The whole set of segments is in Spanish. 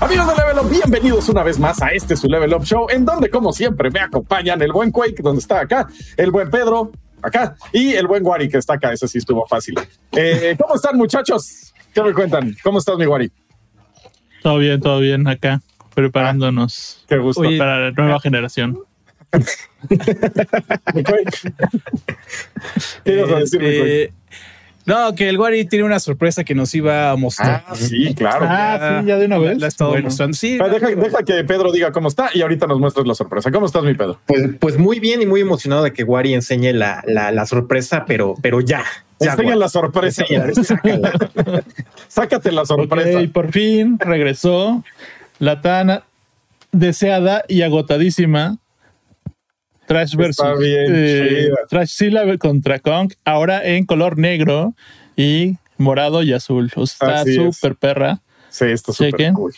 Amigos de Level Up, bienvenidos una vez más a este su Level Up Show, en donde, como siempre, me acompañan el buen Quake, donde está acá, el buen Pedro, acá, y el buen Wari, que está acá. Ese sí estuvo fácil. Eh, ¿Cómo están, muchachos? ¿Qué me cuentan? ¿Cómo estás, mi Wari? Todo bien, todo bien acá, preparándonos Qué gusto. para la nueva generación. Mi Quake. ¿Qué ibas a decir, mi Quake? Este, no, que el Wari tiene una sorpresa que nos iba a mostrar. Ah, sí, claro. Ah, sí, ya de una vez. La ha estado Bueno. mostrando. Sí, Pero deja, deja que Pedro diga cómo está y ahorita nos muestras la sorpresa. ¿Cómo estás, mi Pedro? Pues, pues muy bien y muy emocionado de que Wari enseñe la, la, la sorpresa, pero, pero ya. ya Enseña Wari. la sorpresa. Sácate la sorpresa. Ok, por fin regresó la tan deseada y agotadísima Trash versus Está bien chida. Trash Syllable contra Kong, ahora en color negro y morado y azul. O sea, Así está es. súper perra. Sí, está súper cool.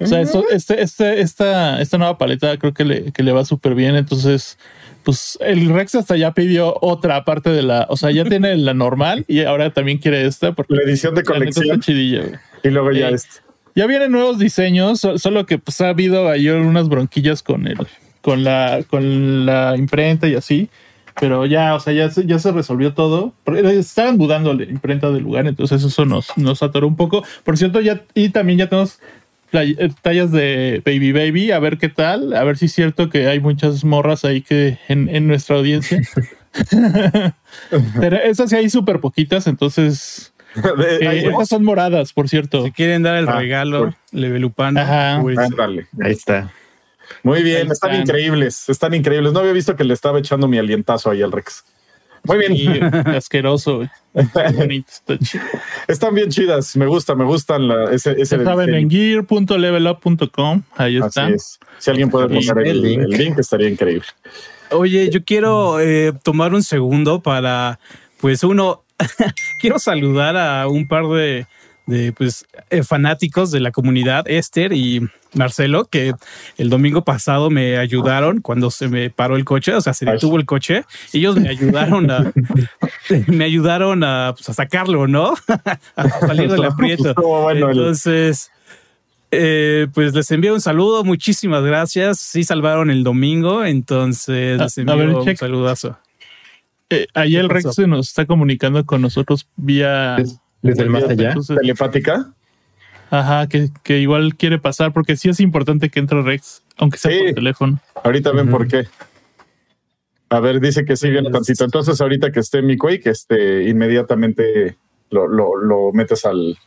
O sea, esto- este, este, esta, esta nueva paleta creo que le, que le va súper bien. Entonces, pues el Rex hasta ya pidió otra parte de la, o sea, ya tiene la normal y ahora también quiere esta porque La edición de la colección. chidilla. Y luego ya Sí. es. Ya vienen nuevos diseños, so- solo que pues ha habido ahí unas bronquillas con el, con la, con la imprenta y así. Pero ya, o sea, ya se, ya se resolvió todo. Porque Estaban mudando la imprenta del lugar, entonces eso nos, nos atoró un poco. Por cierto, ya, y también ya tenemos eh, tallas de Baby Baby, a ver qué tal, a ver si es cierto que hay muchas morras ahí que en, en nuestra audiencia. Pero esas sí hay súper poquitas, entonces eh, estas son moradas, por cierto. si quieren dar el Ah, regalo, cool. levelupano. Ajá. pues, Ándale. Ahí está. Muy bien, están, están. increíbles, están increíbles. No había visto que le estaba echando mi alientazo ahí al Rex. Muy bien, Y asqueroso, están bien chidas. Me gusta, me gustan la, ese, ese Ya saben, en gear.levelup.com. Ahí Así está. es. Si alguien puede poner el link. el link, estaría increíble. Oye, yo quiero eh, tomar un segundo para, pues uno, quiero saludar a un par de, de pues, eh, fanáticos de la comunidad, Esther y Marcelo, que el domingo pasado me ayudaron cuando se me paró el coche, o sea, se detuvo el coche. Ellos me ayudaron a, me ayudaron a, pues, a sacarlo, ¿no? a salir del aprieto. Entonces, eh, pues les envío un saludo, muchísimas gracias. Sí salvaron el domingo, entonces A- les a envío ver, un check. saludazo. Eh, ahí el ¿Qué Rex se nos está comunicando con nosotros vía. Desde el más allá. Entonces, telepática. ajá, que, que igual quiere pasar, porque sí es importante que entre Rex, aunque sea Sí. por teléfono. Ahorita ven por qué. A ver, dice que sí viene tantito. Entonces, ahorita que esté mi Quake, este, inmediatamente lo, lo, lo metes al,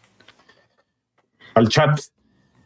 al chat.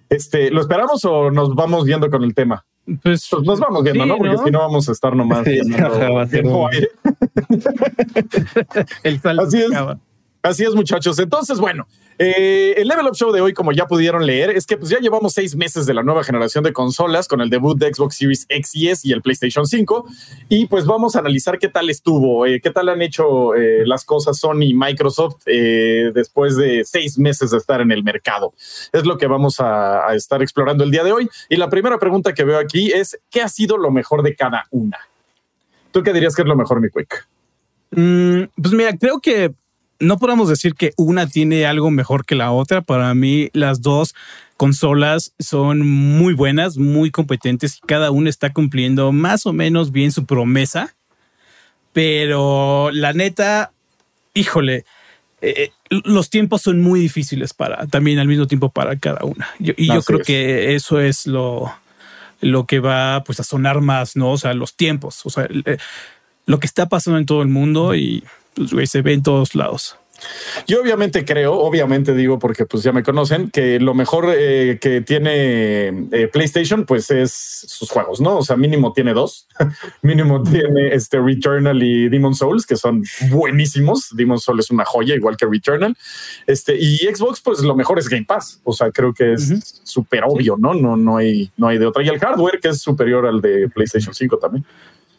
Este, ¿lo esperamos o nos vamos viendo con el tema? Pues, Pues nos vamos viendo, Sí, ¿no? Porque ¿no? si no vamos a estar nomás. Sí, ajá, va a ser tiempo un- aire. el Así es. acaba. Así es, muchachos. Entonces, bueno, eh, el Level Up Show de hoy, como ya pudieron leer, es que pues ya llevamos seis meses de la nueva generación de consolas con el debut de Xbox Series X y S y el PlayStation 5. Y pues vamos a analizar qué tal estuvo, eh, qué tal han hecho eh, las cosas Sony y Microsoft después de seis meses de estar en el mercado. Es lo que vamos a, a estar explorando el día de hoy. Y la primera pregunta que veo aquí es, ¿qué ha sido lo mejor de cada una? ¿Tú qué dirías que es lo mejor, mi Quick? Mm, pues mira, creo que no podemos decir que una tiene algo mejor que la otra. Para mí, las dos consolas son muy buenas, muy competentes y cada una está cumpliendo más o menos bien su promesa. Pero la neta, híjole, eh, los tiempos son muy difíciles para también al mismo tiempo para cada una. Yo- y yo creo es. que eso es lo, lo que va pues a sonar más, ¿no? O sea, los tiempos, o sea, el- eh, lo que está pasando en todo el mundo y pues, güey, se ve en todos lados. Yo obviamente creo, obviamente digo porque pues ya me conocen, que lo mejor eh, que tiene eh, PlayStation pues es sus juegos, ¿no? O sea, mínimo tiene dos, mínimo tiene este Returnal y Demon Souls, que son buenísimos. Demon Souls es una joya, igual que Returnal. Este, y Xbox pues lo mejor es Game Pass, o sea, creo que es Ujú. súper obvio, ¿no? No, no hay, no hay de otra. Y el hardware que es superior al de PlayStation 5 también.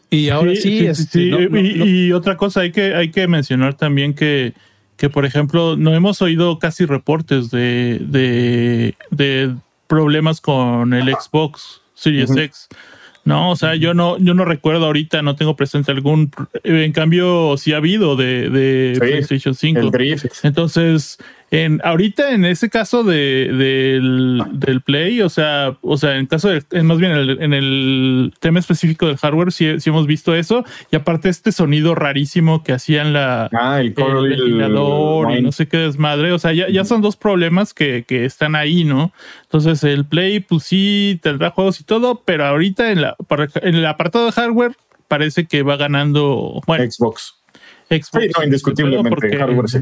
Y ahora sí, este, sí. no- no- y, no- y otra cosa, hay que, hay que mencionar también que, que, por ejemplo, no hemos oído casi reportes de, de, de problemas con el Xbox Series. X. No, o sea, yo no, yo no recuerdo ahorita, no tengo presente algún. En cambio, sí ha habido de, de Sí, PlayStation 5. El drift. Entonces, en ahorita en ese caso de, del, del Play, o sea, o sea, en caso de, más bien en el, en el tema específico del hardware, sí, sí hemos visto eso. Y aparte, este sonido rarísimo que hacían la Ah, el el ventilador y no sé qué desmadre. O sea, ya, ya son dos problemas que, que están ahí, ¿no? Entonces, el Play, pues sí, tendrá juegos y todo, pero ahorita en, la, en el apartado de hardware parece que va ganando, bueno, Xbox. Xbox. Sí, no, indiscutiblemente. porque hardware, sí.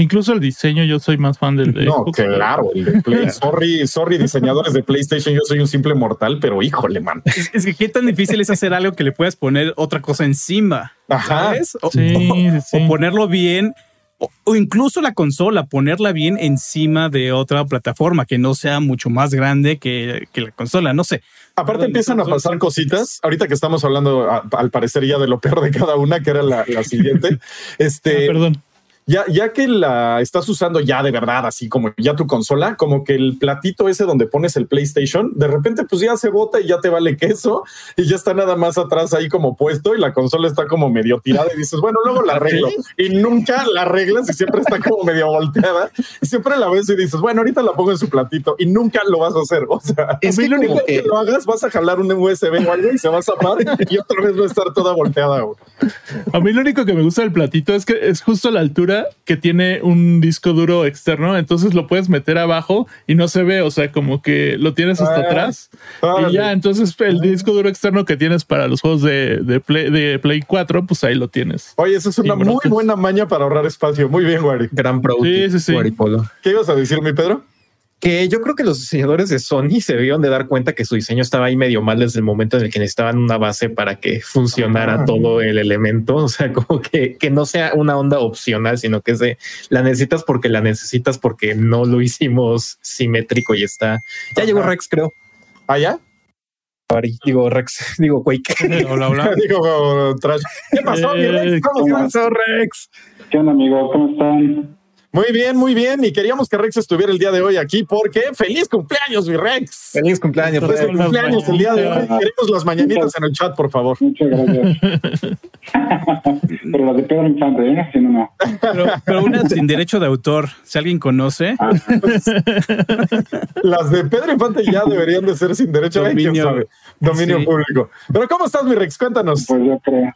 Incluso el diseño, yo soy más fan del de No, Xbox. claro, el de Play. Sorry, sorry, diseñadores de PlayStation. Yo soy un simple mortal, pero híjole, man. Es, es que qué tan difícil es hacer algo que le puedas poner otra cosa encima. Ajá. ¿Sabes? O, Sí, o- sí. o ponerlo bien. O, o incluso la consola, ponerla bien encima de otra plataforma que no sea mucho más grande que, que la consola. No sé. Aparte Perdón, empiezan a pasar cositas. Ahorita que estamos hablando, a- al parecer ya de lo peor de cada una, que era la, la siguiente. Ah, Este, perdón. Ya, ya que la estás usando ya de verdad, así como ya tu consola, como que el platito ese donde pones el PlayStation, de repente pues ya se bota y ya te vale queso y ya está nada más atrás ahí como puesto y la consola está como medio tirada y dices, bueno, luego la arreglo y nunca la arreglas y siempre está como medio volteada y siempre la ves y dices, bueno, ahorita la pongo en su platito y nunca lo vas a hacer. O sea, Es a mí que lo único que que- lo hagas, vas a jalar un USB o algo y se va a zapar y otra vez va a estar toda volteada. A mí lo único que me gusta del platito es que es justo la altura que tiene un disco duro externo, entonces lo puedes meter abajo y no se ve, o sea, como que lo tienes hasta Ah, atrás. Y ya, entonces el disco duro externo que tienes para los juegos de, de, Play, de Play 4, pues ahí lo tienes. Oye, esa es una muy buena maña para ahorrar espacio. Muy bien, Wari. Gran pro. Sí, sí, sí. Guaripolo. ¿Qué ibas a decir, mi Pedro? Que yo creo que los diseñadores de Sony se debieron de dar cuenta que su diseño estaba ahí medio mal desde el momento en el que necesitaban una base para que funcionara Ah. todo el elemento. O sea, como que, que no sea una onda opcional, sino que se la necesitas porque la necesitas porque no lo hicimos simétrico y está. Ya llegó. Rex, creo. ¿Allá? Ari. Digo Rex, digo Quake. Hola, hola. Digo, trash. ¿Qué pasó, mi Rex? Eh, ¿Cómo pasó, Rex? ¿Qué onda, amigos? ¿Cómo están? Muy bien, muy bien. Y queríamos que Rex estuviera el día de hoy aquí porque feliz cumpleaños, mi Rex. Feliz cumpleaños, Feliz Rex. cumpleaños el día de hoy. Queremos las mañanitas en el chat, por favor. Muchas gracias. Pero las de Pedro Infante, ¿eh? Si no, no. Pero, pero una sin derecho de autor, si alguien conoce, Ah, Las de Pedro Infante ya deberían de ser sin derecho a quién Dominio. sabe. Dominio Sí. público. Pero ¿cómo estás, mi Rex? Cuéntanos. pues yo creo.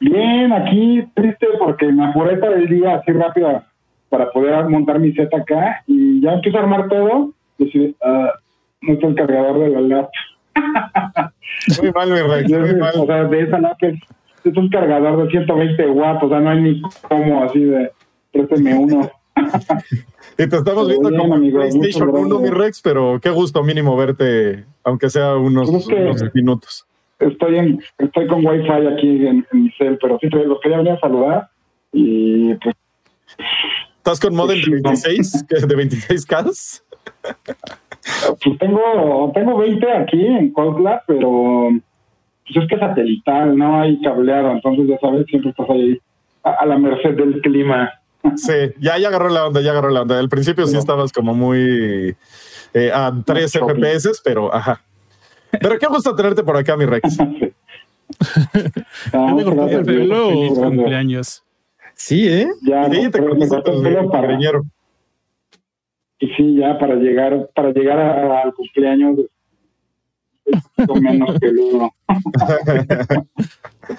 Bien, aquí triste porque me apuré para el día así rápido para poder montar mi set acá y ya empiezo a armar todo. Y decidí, ah, no está el cargador de la laptop. Muy mal, o sea, de esa laptop es, un cargador de 120 watts, o sea, no hay ni cómo así de présteme uno. Y te estamos viendo Bien, como amigo, PlayStation muchas 1, mi. Rex, pero qué gusto mínimo verte, aunque sea unos, Pues unos minutos. estoy en, estoy con wifi aquí en, en mi cel, pero sí los quería venir a saludar y pues ¿Estás con modem de 26? ¿Qué, ¿De 26K? Pues tengo, tengo 20 aquí en Cosla, pero pues es que es satelital, no hay cableado, entonces ya sabes, siempre estás ahí a, a la merced del clima. Sí, ya, ya agarró la onda, ya agarró la onda. Al principio sí estabas como muy eh, a 3 No, FPS, pero ajá. Pero qué gusto tenerte por acá, mi Rex. Sí. Ah, feliz gracias. cumpleaños. Sí, ¿eh? Ya, Sí, no, te me el pelo para, y sí, ya para llegar, para llegar a- al cumpleaños es menos peludo.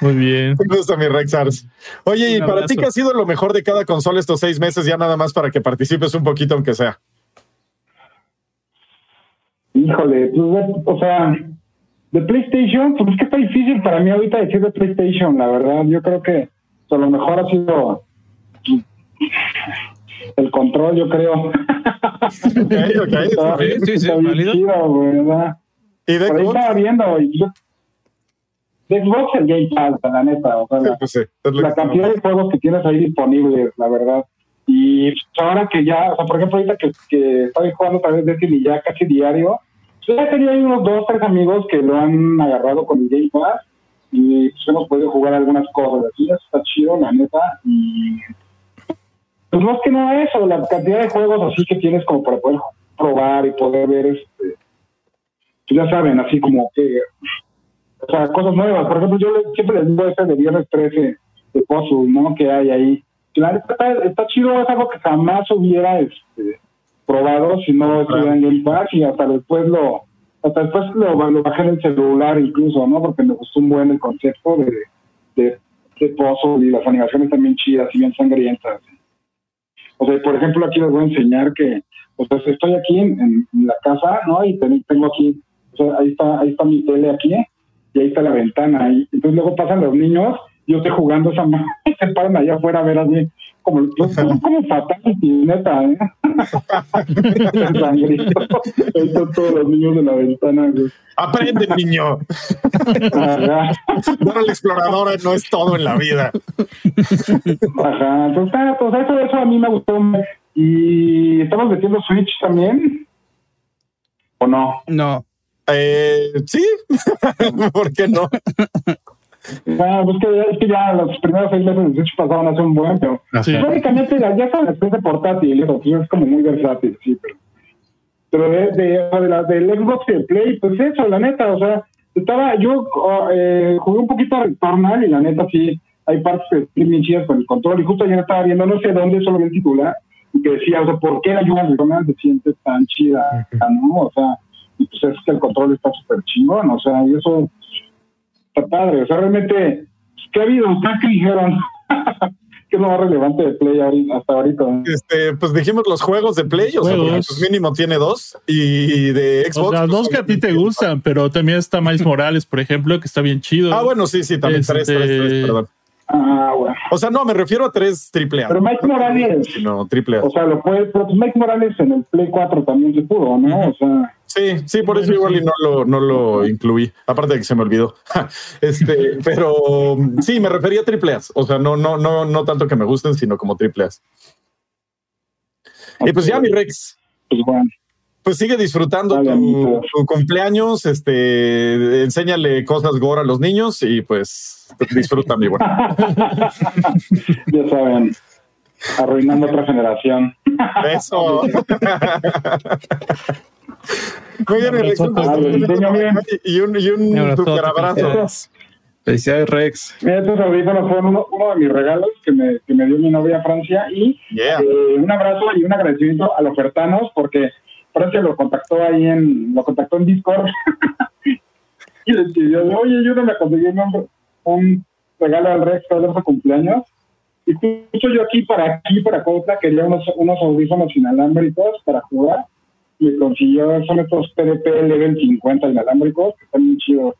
Muy bien. Qué gusto, mi Rex Ars. Oye, ¿y para ti qué ha sido lo mejor de cada consola estos seis meses? Ya nada más para que participes un poquito, aunque sea. Híjole, pues, de- o sea, de PlayStation, pues es que está difícil para mí ahorita decir de PlayStation, la verdad. Yo creo que a lo mejor ha sido el control, yo creo. Está- Sí, sí, sí, está bien válido. chido, ¿verdad? ¿Y de Por ahí Xbox? estaba viendo. y yo- de Xbox el Game Pass, la neta. O sea, Sí, la, pues sí, la cantidad de juegos que tienes ahí disponibles, la verdad. Y pues, ahora que ya, o sea, por ejemplo, ahorita que, que estoy jugando otra vez Destiny ya casi diario, pues ya tenía ahí unos dos, tres amigos que lo han agarrado con el Game Pass y hemos podido jugar algunas cosas así, está chido, la neta. Y pues más que nada eso, la cantidad de juegos así que tienes como para poder probar y poder ver, este, pues ya saben, así como que o sea, cosas nuevas. Por ejemplo, yo siempre les digo ese de viernes 13 de puzzle, ¿no? Que hay ahí. Claro, está, está chido, es algo que jamás hubiera este, probado si no estuviera en Game Pass y hasta después lo hasta después lo, lo bajé en el celular incluso, ¿no? Porque me gustó un buen el concepto de, de, de puzzle y las animaciones también chidas y bien sangrientas. O sea, por ejemplo, aquí les voy a enseñar que, o sea, estoy aquí en, en- la casa, ¿no? Y ten- tengo aquí, o sea, ahí está, ahí está mi tele aquí, y ahí está la ventana. Y entonces luego pasan los niños, yo estoy jugando esa mano, y se paran allá afuera a ver así, como, como, como fatal, neta, ¿eh? Ahí están todos los niños de la ventana, güey. Aprende, niño. Ajá. Dora la exploradora no es todo en la vida. Ajá, entonces, ah, pues eso, eso a mí me gustó. Y estamos metiendo Switch también. ¿O no? No. Eh, sí, ¿por qué no? Ah, pues que, es que ya los primeros seis meses de Switch pasaron hace un buen, pero Sí. básicamente ya, ya saben, es de portátil, eso, pues es como muy versátil, sí, pero. Pero de, de, de la del Xbox y el Play, pues eso, la neta, o sea, estaba, yo eh, jugué un poquito a Returnal y la neta sí, hay partes que bien chidas con el control, y justo ayer estaba viendo, no sé dónde, solo vi el titular, y que decía, o sea, ¿por qué la de Returnal se siente tan chida, no? O sea, y pues es que el control está súper chingón, o sea, y eso está padre, o sea, realmente, ¿qué ha habido? ¿Ustedes qué dijeron? ¿Qué es lo más relevante de Play ahorita- hasta ahorita? Este, pues dijimos los juegos de Play, o sea, pues mínimo tiene dos. Y de Xbox. O sea, pues, dos que a ti te gustan, pero también está Miles Morales, por ejemplo, que está bien chido. Ah, bueno, sí, sí, también tres, Este- tres, tres, perdón. Ah, bueno. O sea, no, me refiero a tres triple A. Pero Mike Morales, No, triple A. o sea, lo puede, pero pues Mike Morales en el Play 4 también se pudo, ¿no? O sea, Sí, sí, por eso igual y no lo, no lo incluí. Aparte de que se me olvidó. Este, pero sí, me refería a triple A. O sea, no, no, no, no tanto que me gusten, sino como triple A. Y pues ya, mi Rex, pues bueno. pues sigue disfrutando Vale, tu, amigo. tu cumpleaños, este, enséñale cosas gore a los niños y pues disfruta, mi bueno. ya saben, arruinando otra generación. Eso. Rex. Y un, y Un super abrazo. felicidades. Rex. Mira, estos audífonos fueron uno, uno de mis regalos que me, que me dio mi novia Francia y Yeah. eh, un abrazo y un agradecimiento a los ofertanos porque Francia lo contactó ahí en, lo contactó en Discord y le pidió, oye, ayúdame a conseguir un, un regalo al Rex para su cumpleaños. Y justo yo aquí para aquí, para Cotla, quería unos, unos audífonos inalámbricos para jugar. Y consiguió, son estos PDP Level 50 inalámbricos, que están muy chidos.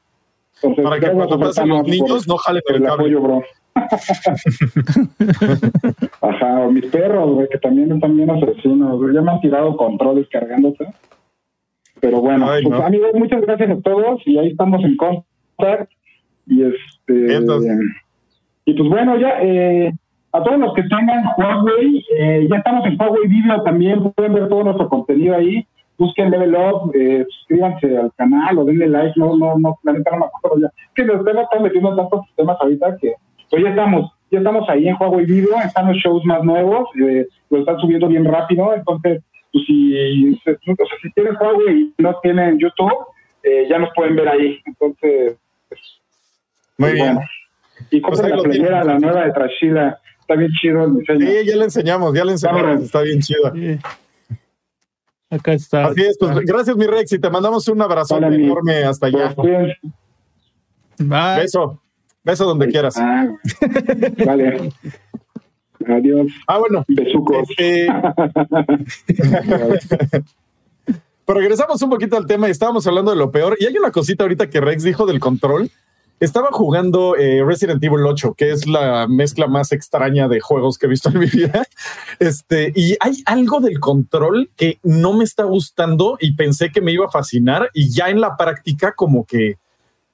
Entonces, Para que cuando pasen los niños no jalen el el cable. apoyo, bro. Ajá, o mis perros, güey, que también están bien asesinos. Ya me han tirado controles cargándose. Pero bueno, Ay, pues, no. amigos, muchas gracias a todos y ahí estamos en contact. Y este. Entonces. Y pues bueno, ya, eh, a todos los que tengan Huawei, eh, ya estamos en Huawei Video también, pueden ver todo nuestro contenido ahí. Busquen Level Up, eh, suscríbanse al canal o denle like, no, no, no, la neta no me acuerdo ya. Es que los temas están metiendo tantos sistemas ahorita que pues ya estamos, ya estamos ahí en Huawei Video, están los shows más nuevos, eh, lo están subiendo bien rápido, entonces, pues si, o sea, si tienen Huawei y no tienen YouTube, eh, ya nos pueden ver ahí, entonces, Muy pues, bien. bueno. Y Pues compren la tienen. la nueva de Trashila, está bien chido el diseño. Sí, ya le enseñamos, ya le enseñamos. Está bien chida. Sí. Acá está. Así es, pues gracias, mi Rex, y te mandamos un abrazo enorme hasta allá. Pues. Bye. Beso, beso donde quieras. Ah, vale. Adiós, Ah, bueno. besucos. Este, pero regresamos un poquito al tema y estábamos hablando de lo peor. Y hay una cosita ahorita que Rex dijo del control. Estaba jugando eh, Resident Evil 8, que es la mezcla más extraña de juegos que he visto en mi vida. Este, y hay algo del control que no me está gustando y pensé que me iba a fascinar. Y ya en la práctica, como que,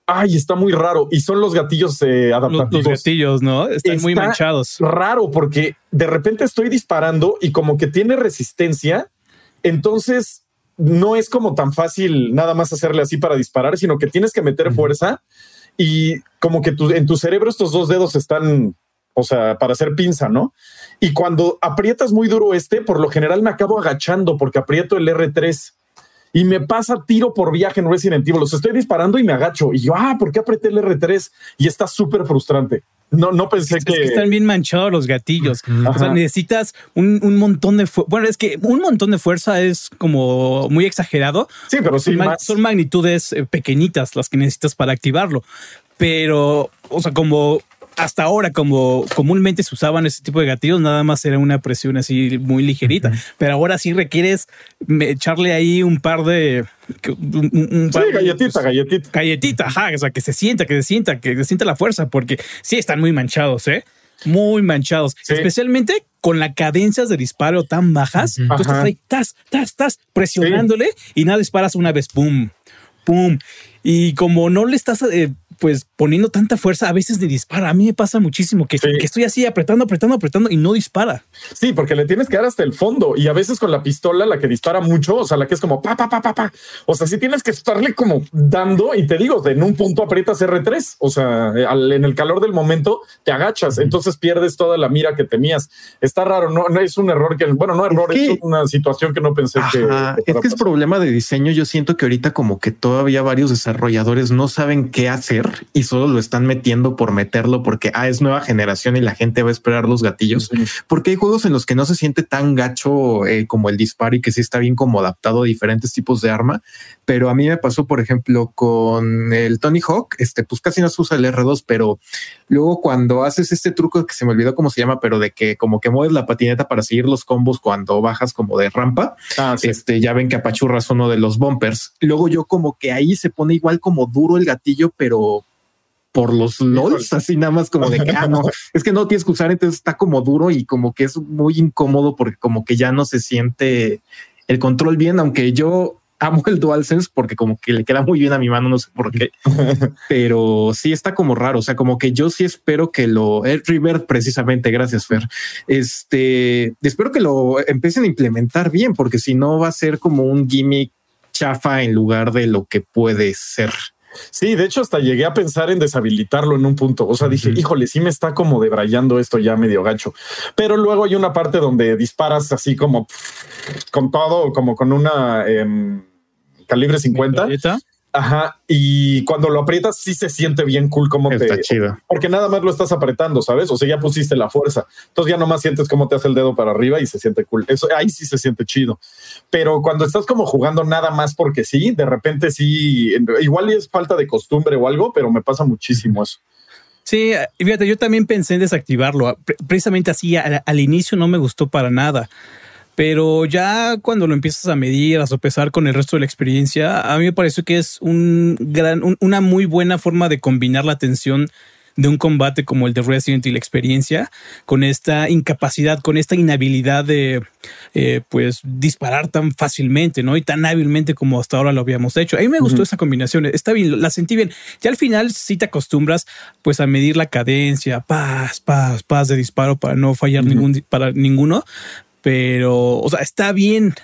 ay, está muy raro. Y son los gatillos eh, adaptativos los gatillos, ¿no? Están muy manchados. raro porque de repente estoy disparando y como que tiene resistencia, entonces no es como tan fácil nada más hacerle así para disparar, sino que tienes que meter fuerza y como que en tu cerebro estos dos dedos están, o sea, para hacer pinza, ¿no? Y cuando aprietas muy duro este, por lo general me acabo agachando porque aprieto el R3 y me pasa tiro por viaje en Resident Evil. Los estoy disparando y me agacho. Y yo, ah, ¿por qué apreté el R3? Y está súper frustrante. No, no pensé Es que. que están bien manchados los gatillos. O sea, necesitas un, un montón de fuerza. Bueno, es que un montón de fuerza es como muy exagerado. Sí, pero sí, son, ma- más. son magnitudes eh, pequeñitas las que necesitas para activarlo. Pero, o sea, como hasta ahora, como comúnmente se usaban ese tipo de gatillos, nada más era una presión así muy ligerita. Pero ahora sí requieres echarle ahí un par de. un- un- Sí, par de- galletita, galletita. galletita, ajá, o sea, que se sienta, que se sienta, que se sienta la fuerza, porque sí están muy manchados, ¿eh? Muy manchados, Sí. especialmente con las cadencias de disparo tan bajas. Tú estás ahí, tas, tas, tas, presionándole y nada disparas una vez, pum, pum. Y como no le estás eh, pues poniendo tanta fuerza, a veces ni dispara. A mí me pasa muchísimo que, Sí. que estoy así apretando, apretando, apretando y no dispara. Sí, porque le tienes que dar hasta el fondo y a veces con la pistola, la que dispara mucho, o sea, la que es como pa, pa, pa, pa, pa. O sea, sí tienes que estarle como dando y te digo, en un punto aprietas R3, o sea, al- en el calor del momento te agachas, entonces pierdes toda la mira que tenías. Está raro, no, no es un error que, bueno, no error, es, que- una situación que no pensé que. Ajá, que es que es problema de diseño. Yo siento que ahorita como que todavía varios desarrolladores no saben qué hacer y solo lo están metiendo por meterlo porque ah, es nueva generación y la gente va a esperar los gatillos. Ujú. Porque hay juegos en los que no se siente tan gacho eh, como el disparo y que sí está bien como adaptado a diferentes tipos de arma. Pero a mí me pasó, por ejemplo, con el Tony Hawk, este, pues casi no se usa el R2, pero luego cuando haces este truco que se me olvidó cómo se llama, pero de que como que mueves la patineta para seguir los combos cuando bajas como de rampa, Ah, sí. este, ya ven que apachurras uno de los bumpers. Luego yo como que ahí se pone igual como duro el gatillo, pero por los LOLs, así nada más como de que, ah, no, es que no tienes que usar, entonces está como duro y como que es muy incómodo porque como que ya no se siente el control bien, aunque yo amo el DualSense porque como que le queda muy bien a mi mano, no sé por qué, pero sí está como raro, o sea, como que yo sí espero que lo, el River precisamente, gracias Fer, este, espero que lo empiecen a implementar bien, porque si no va a ser como un gimmick chafa en lugar de lo que puede ser. Sí, de hecho, hasta llegué a pensar en deshabilitarlo en un punto. O sea, dije, híjole, sí me está como debrayando esto ya medio gacho. Pero luego hay una parte donde disparas así como con todo, como con una em, calibre 50. Metralleta. Ajá. Y cuando lo aprietas, sí se siente bien cool como Está te. chido. Porque nada más lo estás apretando, ¿sabes? O sea, ya pusiste la fuerza. Entonces ya nomás sientes cómo te hace el dedo para arriba y se siente cool. Eso ahí sí se siente chido. Pero cuando estás como jugando nada más porque sí, de repente sí, igual es falta de costumbre o algo, pero me pasa muchísimo eso. Sí, y fíjate, yo también pensé en desactivarlo. Pre- Precisamente así, al, al inicio no me gustó para nada. Pero ya cuando lo empiezas a medir, a sopesar con el resto de la experiencia, a mí me pareció que es un gran, un- una muy buena forma de combinar la tensión de un combate como el de Resident y la experiencia con esta incapacidad, con esta inhabilidad de eh, pues disparar tan fácilmente, ¿no? Y tan hábilmente como hasta ahora lo habíamos hecho. A mí me gustó esa combinación, está bien, la sentí bien. Ya al final sí te acostumbras pues a medir la cadencia, paz, paz, paz de disparo para no fallar ningún para ninguno, pero o sea, está bien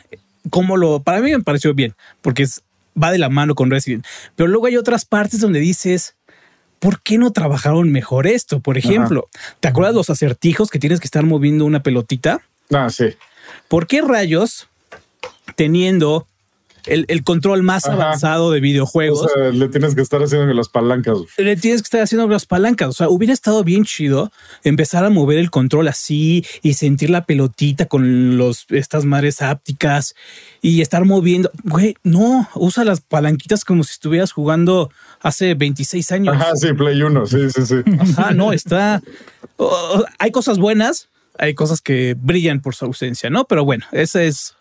como lo para mí me pareció bien, porque es, va de la mano con Resident. Pero luego hay otras partes donde dices, ¿por qué no trabajaron mejor esto? Por ejemplo, ¿te acuerdas los acertijos que tienes que estar moviendo una pelotita? Ah, sí. ¿Por qué rayos, teniendo el, el control más Ajá. avanzado de videojuegos, O sea, le tienes que estar haciendo las palancas. le tienes que estar haciendo las palancas? O sea, hubiera estado bien chido empezar a mover el control así y sentir la pelotita con los, estas madres ápticas y estar moviendo. Güey, no, usa las palanquitas como si estuvieras jugando hace 26 años. Ajá, sí, Play 1. Sí, sí, sí. Ajá, no, está. hay cosas buenas, hay cosas que brillan por su ausencia, ¿no? Pero bueno, ese es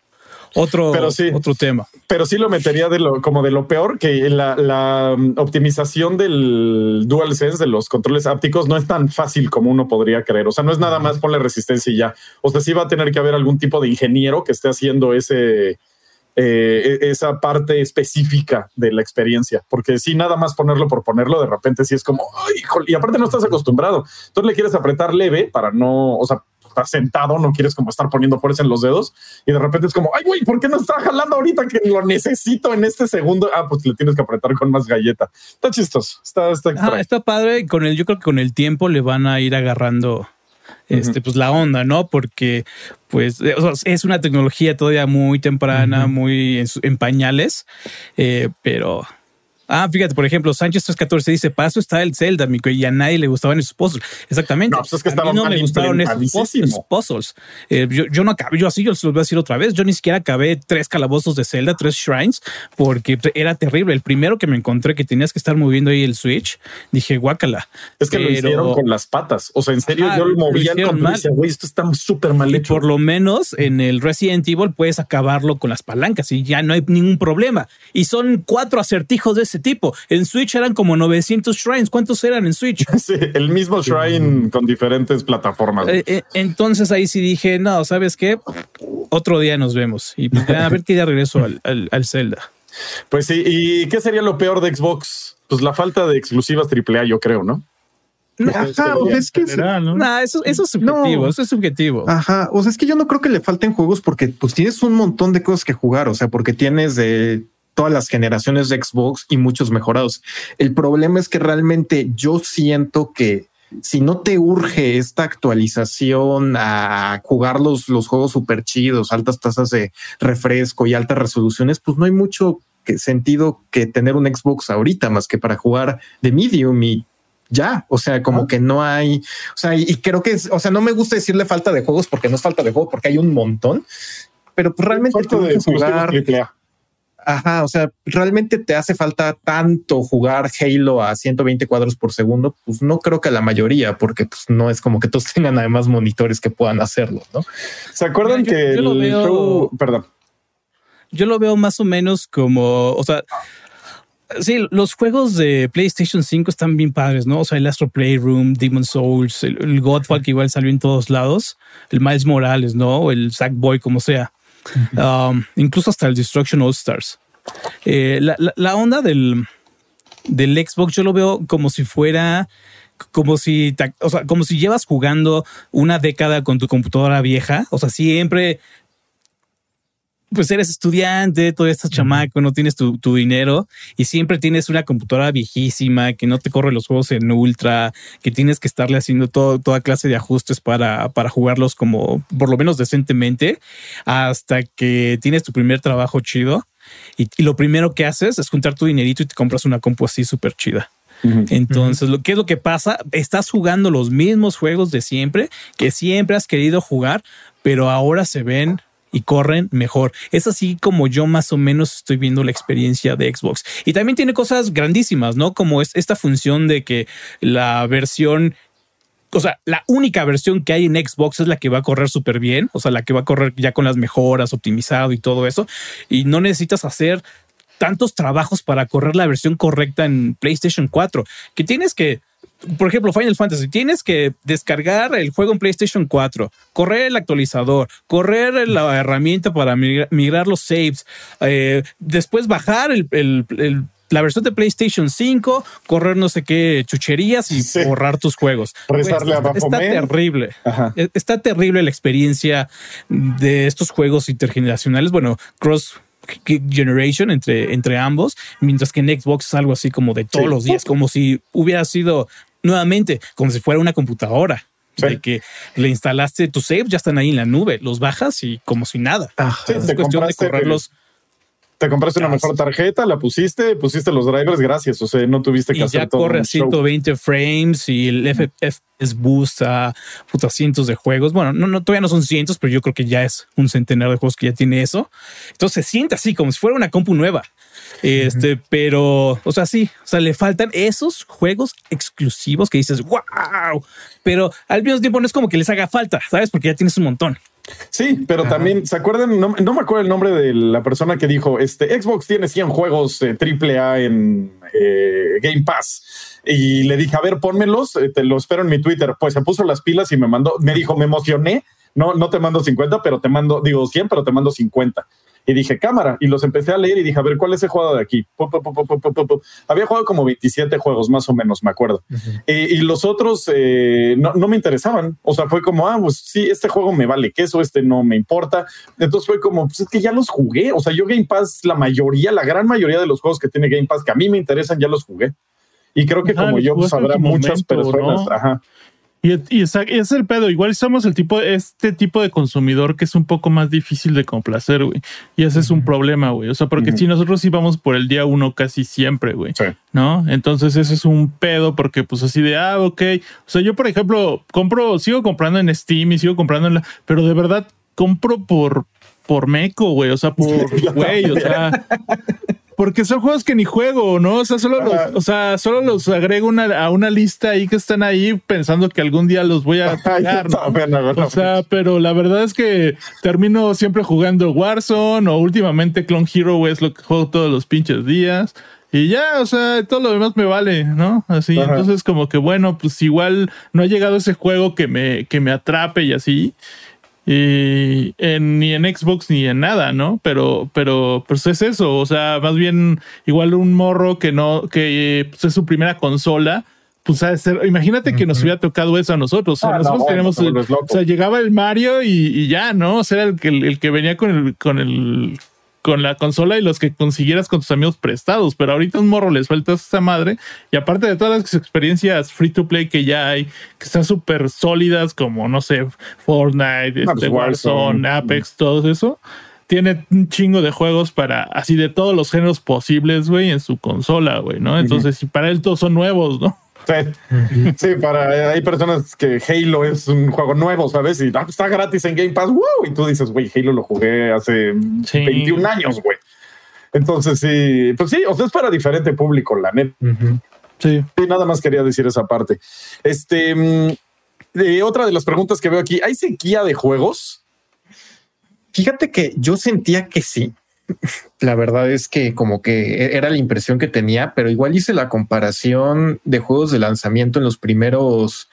otro, Pero sí. otro tema. pero sí lo metería de lo como de lo peor que la, la, mm, optimización del DualSense de los controles ápticos no es tan fácil como uno podría creer. O sea, no es nada más ponle resistencia y ya. O sea, sí va a tener que haber algún tipo de ingeniero que esté haciendo ese eh, e- esa parte específica de la experiencia, porque si nada más ponerlo por ponerlo, de repente sí es como, "Ay, híjole", y aparte no estás acostumbrado. Entonces le quieres apretar leve para no, o sea, estar sentado, no quieres como estar poniendo fuerza en los dedos y de repente es como, ay, güey, ¿por qué no está jalando ahorita que lo necesito en este segundo? Ah, pues le tienes que apretar con más galleta. Está chistoso, está, está Ah, está padre. Con el, yo creo que con el tiempo le van a ir agarrando este, pues la onda, ¿no? Porque pues eh, es una tecnología todavía muy temprana, muy en, su- en pañales, eh, pero Ah, fíjate, por ejemplo, Sánchez 314 dice, paso está el Zelda, mico, y a nadie le gustaban esos puzzles. Exactamente. No, pues es que a mí no me gustaron esos puzzles. Eh, yo, yo no acabé, yo así, yo se los voy a decir otra vez, yo ni siquiera acabé tres calabozos de Zelda, tres shrines, porque era terrible. El primero que me encontré que tenías que estar moviendo ahí el Switch, dije, guácala. Es que lo Pero- hicieron con las patas. O sea, en serio, Ajá, yo lo lo movía hicieron con mal. decía, güey, esto está súper mal Y hecho. por lo menos en el Resident Evil puedes acabarlo con las palancas y ya no hay ningún problema. Y son cuatro acertijos de ese tipo. En Switch eran como 900 shrines. ¿Cuántos eran en Switch? Sí, el mismo shrine con diferentes plataformas. Eh, eh, entonces ahí sí dije, no, ¿sabes qué? Otro día nos vemos. Y pues, a ver qué día regreso al, al, al Zelda. Pues sí, ¿y qué sería lo peor de Xbox? Pues la falta de exclusivas AAA, yo creo, ¿no? Ajá, o sea, es que General, ¿no? No, eso, eso es subjetivo, No. eso es subjetivo. Ajá, o sea, es que yo no creo que le falten juegos porque pues tienes un montón de cosas que jugar, o sea, porque tienes de todas las generaciones de Xbox y muchos mejorados. El problema es que realmente yo siento que si no te urge esta actualización a jugar los, los juegos súper chidos, altas tasas de refresco y altas resoluciones, pues no hay mucho que sentido que tener un Xbox ahorita más que para jugar de medium y ya, o sea, como que no hay, o sea, y, creo que es, o sea, no me gusta decirle falta de juegos porque no es falta de juego, porque hay un montón, pero pues realmente de jugar. Ajá, o sea, realmente te hace falta tanto jugar Halo a 120 cuadros por segundo, pues no creo que la mayoría, porque pues no es como que todos tengan además monitores que puedan hacerlo, ¿no? ¿Se acuerdan Mira, yo- que yo lo el veo- show, perdón, Yo lo veo más o menos como, o sea, sí, los juegos de PlayStation 5 están bien padres, ¿no? O sea, el Astro Playroom, Demon Souls, el, el Godfall que igual salió en todos lados, el Miles Morales, ¿no? O el Sackboy, como sea. Um, incluso hasta el Destruction All Stars. Eh, la, la- la onda del, del Xbox yo lo veo como si fuera como si, o sea, como si llevas jugando una década con tu computadora vieja, o sea, siempre pues eres estudiante, todavía estás chamaco, no tienes tu, tu dinero y siempre tienes una computadora viejísima que no te corre los juegos en ultra, que tienes que estarle haciendo todo, toda clase de ajustes para, para jugarlos como por lo menos decentemente hasta que tienes tu primer trabajo chido. Y, y lo primero que haces es juntar tu dinerito y te compras una compu así súper chida. Entonces, lo que es lo que pasa, estás jugando los mismos juegos de siempre que siempre has querido jugar, pero ahora se ven y corren mejor. Es así como yo más o menos estoy viendo la experiencia de Xbox. Y también tiene cosas grandísimas, ¿no? Como es esta función de que la versión o sea, la única versión que hay en Xbox es la que va a correr súper bien, o sea, la que va a correr ya con las mejoras, optimizado y todo eso, y no necesitas hacer tantos trabajos para correr la versión correcta en PlayStation 4, que tienes que, por ejemplo, Final Fantasy, tienes que descargar el juego en PlayStation 4, correr el actualizador, correr la herramienta para migra- migrar los saves, eh, después bajar el, el- el- la versión de PlayStation 5, correr no sé qué chucherías y Sí. borrar tus juegos. Está, está terrible. Ajá. E- Está terrible la experiencia de estos juegos intergeneracionales. Bueno, cross generation entre, entre ambos, mientras que en Xbox es algo así como de todos Sí. los días, como si hubiera sido nuevamente, como si fuera una computadora. Sí. De que le instalaste tus saves, ya están ahí en la nube, los bajas y como si nada. Sí, es cuestión de correrlos te compraste una mejor tarjeta, la pusiste, pusiste los drivers, gracias. O sea, no tuviste que y hacer ya todo corre a show. 120 frames y el FPS boost a puta, cientos de juegos. Bueno, no, no, todavía no son cientos, pero yo creo que ya es un centenar de juegos que ya tiene eso. Entonces se siente así como si fuera una compu nueva. Este, pero, o sea, sí, o sea, le faltan esos juegos exclusivos que dices, wow, pero al mismo tiempo no es como que les haga falta, ¿sabes? Porque ya tienes un montón. Sí, pero también, ¿se acuerdan? No, no me acuerdo el nombre de la persona que dijo, este Xbox tiene 100 juegos eh, triple A en eh, Game Pass. Y le dije, a ver, pónmelos, eh, te lo espero en mi Twitter. Pues se puso las pilas y me mandó, me dijo, me emocioné. No, no te mando 50, pero te mando, digo 100, pero te mando 50. Y dije, cámara. Y los empecé a leer y dije, a ver, ¿cuál es el juego de aquí? Había jugado como 27 juegos, más o menos, me acuerdo. Eh, y los otros eh, no, no me interesaban. O sea, fue como, ah, pues sí, este juego me vale queso, este no me importa. Entonces fue como, pues es que ya los jugué. O sea, yo Game Pass, la mayoría, la gran mayoría de los juegos que tiene Game Pass que a mí me interesan, ya los jugué. Y creo que Ajá, como yo, pues habrá su muchas momento, personas. ¿no? Ajá. Y, y es el pedo. Igual somos el tipo, este tipo de consumidor que es un poco más difícil de complacer, güey. Y ese es un problema, güey. O sea, porque Ujú. si nosotros íbamos por el día uno casi siempre, güey. Sí. ¿No? Entonces ese es un pedo porque pues así de, ah, ok. O sea, yo por ejemplo, compro, sigo comprando en Steam y sigo comprando en la, pero de verdad compro por, por meco, güey. O sea, por, güey, o sea. Porque son juegos que ni juego, ¿no? O sea, solo los, o sea, solo los agrego una, a una lista ahí que están ahí pensando que algún día los voy a jugar, ¿no? O sea, pero la verdad es que termino siempre jugando Warzone o últimamente Clone Hero, es lo que juego todos los pinches días. Y ya, o sea, todo lo demás me vale, ¿no? Así, Ajá. entonces como que bueno, pues igual no ha llegado ese juego que me, que me atrape y así. Y en- ni en Xbox ni en nada, ¿no? Pero, pero, pues es eso. O sea, más bien igual un morro que no, que pues, es su primera consola. Pues ha de ser, imagínate que nos hubiera tocado eso a nosotros. O sea, Ah, no, nosotros bueno, tenemos, el- loco. o sea, llegaba el Mario y, y ya, ¿no? O sea, era el que, el que venía con el, con el, con la consola y los que consiguieras con tus amigos prestados. Pero ahorita un morro le sueltas esa madre. Y aparte de todas las experiencias free to play que ya hay, que están súper sólidas, como no sé, Fortnite, este, Warzone, Warzone. Apex, todo eso. Tiene un chingo de juegos para así de todos los géneros posibles, güey, en su consola, güey, ¿no? Entonces, y para él todos son nuevos, ¿no? Sí, Sí, para hay personas que Halo es un juego nuevo, ¿sabes? Y ah, está gratis en Game Pass, ¡wow! Y tú dices, güey, Halo lo jugué hace Sí. 21 años, güey. Entonces, sí, pues sí, o sea, es para diferente público, la neta. Ujú. Sí. Sí, nada más quería decir esa parte. Este, eh, otra de las preguntas que veo aquí, ¿hay sequía de juegos? Fíjate que yo sentía que sí. La verdad es que como que era la impresión que tenía, pero igual hice la comparación de juegos de lanzamiento en los primeros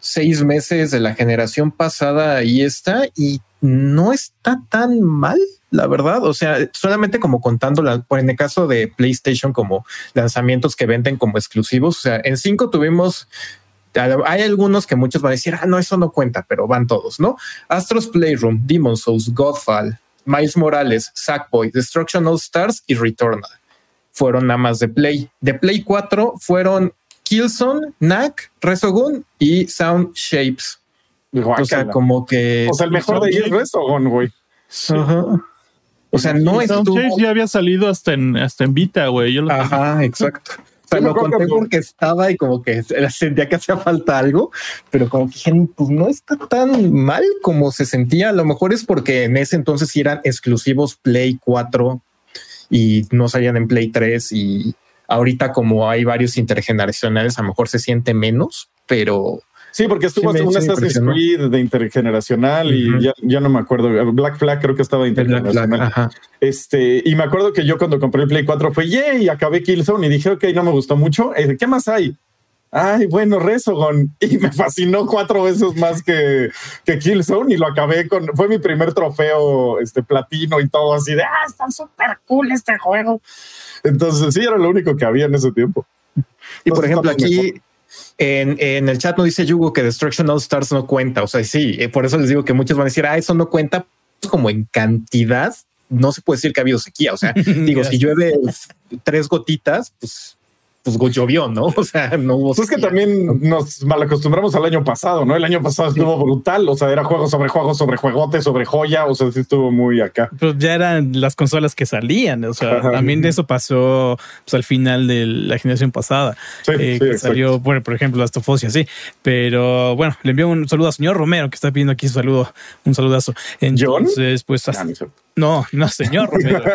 seis meses de la generación pasada y esta, y no está tan mal, la verdad. O sea, solamente como contando, en el caso de PlayStation, como lanzamientos que venden como exclusivos. O sea, en cinco tuvimos hay algunos que muchos van a decir, ah, no, eso no cuenta, pero van todos, ¿no? Astros Playroom, Demon Souls, Godfall, Miles Morales, Sackboy, Destruction All Stars y Returnal. Fueron nada más de Play. De Play 4 fueron Killzone, Knack, Resogun y Sound Shapes. O sea, como que... O sea, el mejor de ellos es Resogun, güey. Ajá. O sea, no Y Sound estuvo... Shapes ya había salido hasta en, hasta en Vita, güey. Yo lo Ajá, exacto. Sea, lo conté que- porque estaba y como que sentía que hacía falta algo, pero como que dije, pues no está tan mal como se sentía. A lo mejor es porque en ese entonces eran exclusivos Play 4 y no salían en Play 3 y ahorita como hay varios intergeneracionales, a lo mejor se siente menos, pero Sí, porque estuvo Sí, me- un sí me Assassin's. Creed de intergeneracional y ya, ya no me acuerdo. Black Flag creo que estaba de Black Flag, intergeneracional. Este, y me acuerdo que yo cuando compré el Play 4 fue, yay, y acabé Killzone y dije, ok, no me gustó mucho. ¿Qué más hay? Ay, bueno, Resogun. Y me fascinó cuatro veces más que, que Killzone y lo acabé con, fue mi primer trofeo, este, platino y todo así de, ah, está súper cool este juego. Entonces, sí, era lo único que había en ese tiempo. Y por ejemplo, ¿cuál es aquí en, en el chat no dice Yugo que Destruction All Stars no cuenta. O sea, sí, eh, por eso les digo que muchos van a decir, ah, eso no cuenta como en cantidad. No se puede decir que ha habido sequía. O sea, digo, si llueve tres gotitas, pues, pues llovió, ¿no? O sea, no hubo. Pues es que también nos malacostumbramos al año pasado, ¿no? El año pasado estuvo brutal, o sea, era juego sobre juego, sobre juegote, sobre joya, o sea, sí estuvo muy acá. Pues ya eran las consolas que salían. O sea, Ajá. también de eso pasó pues, al final de la generación pasada. Sí, eh, sí, que exacto. salió, bueno, por ejemplo, las Tofos y así. Pero bueno, le envío un saludo al señor Romero que está pidiendo aquí su saludo, un saludazo. Entonces, pues Ah, no sé. No, no, señor.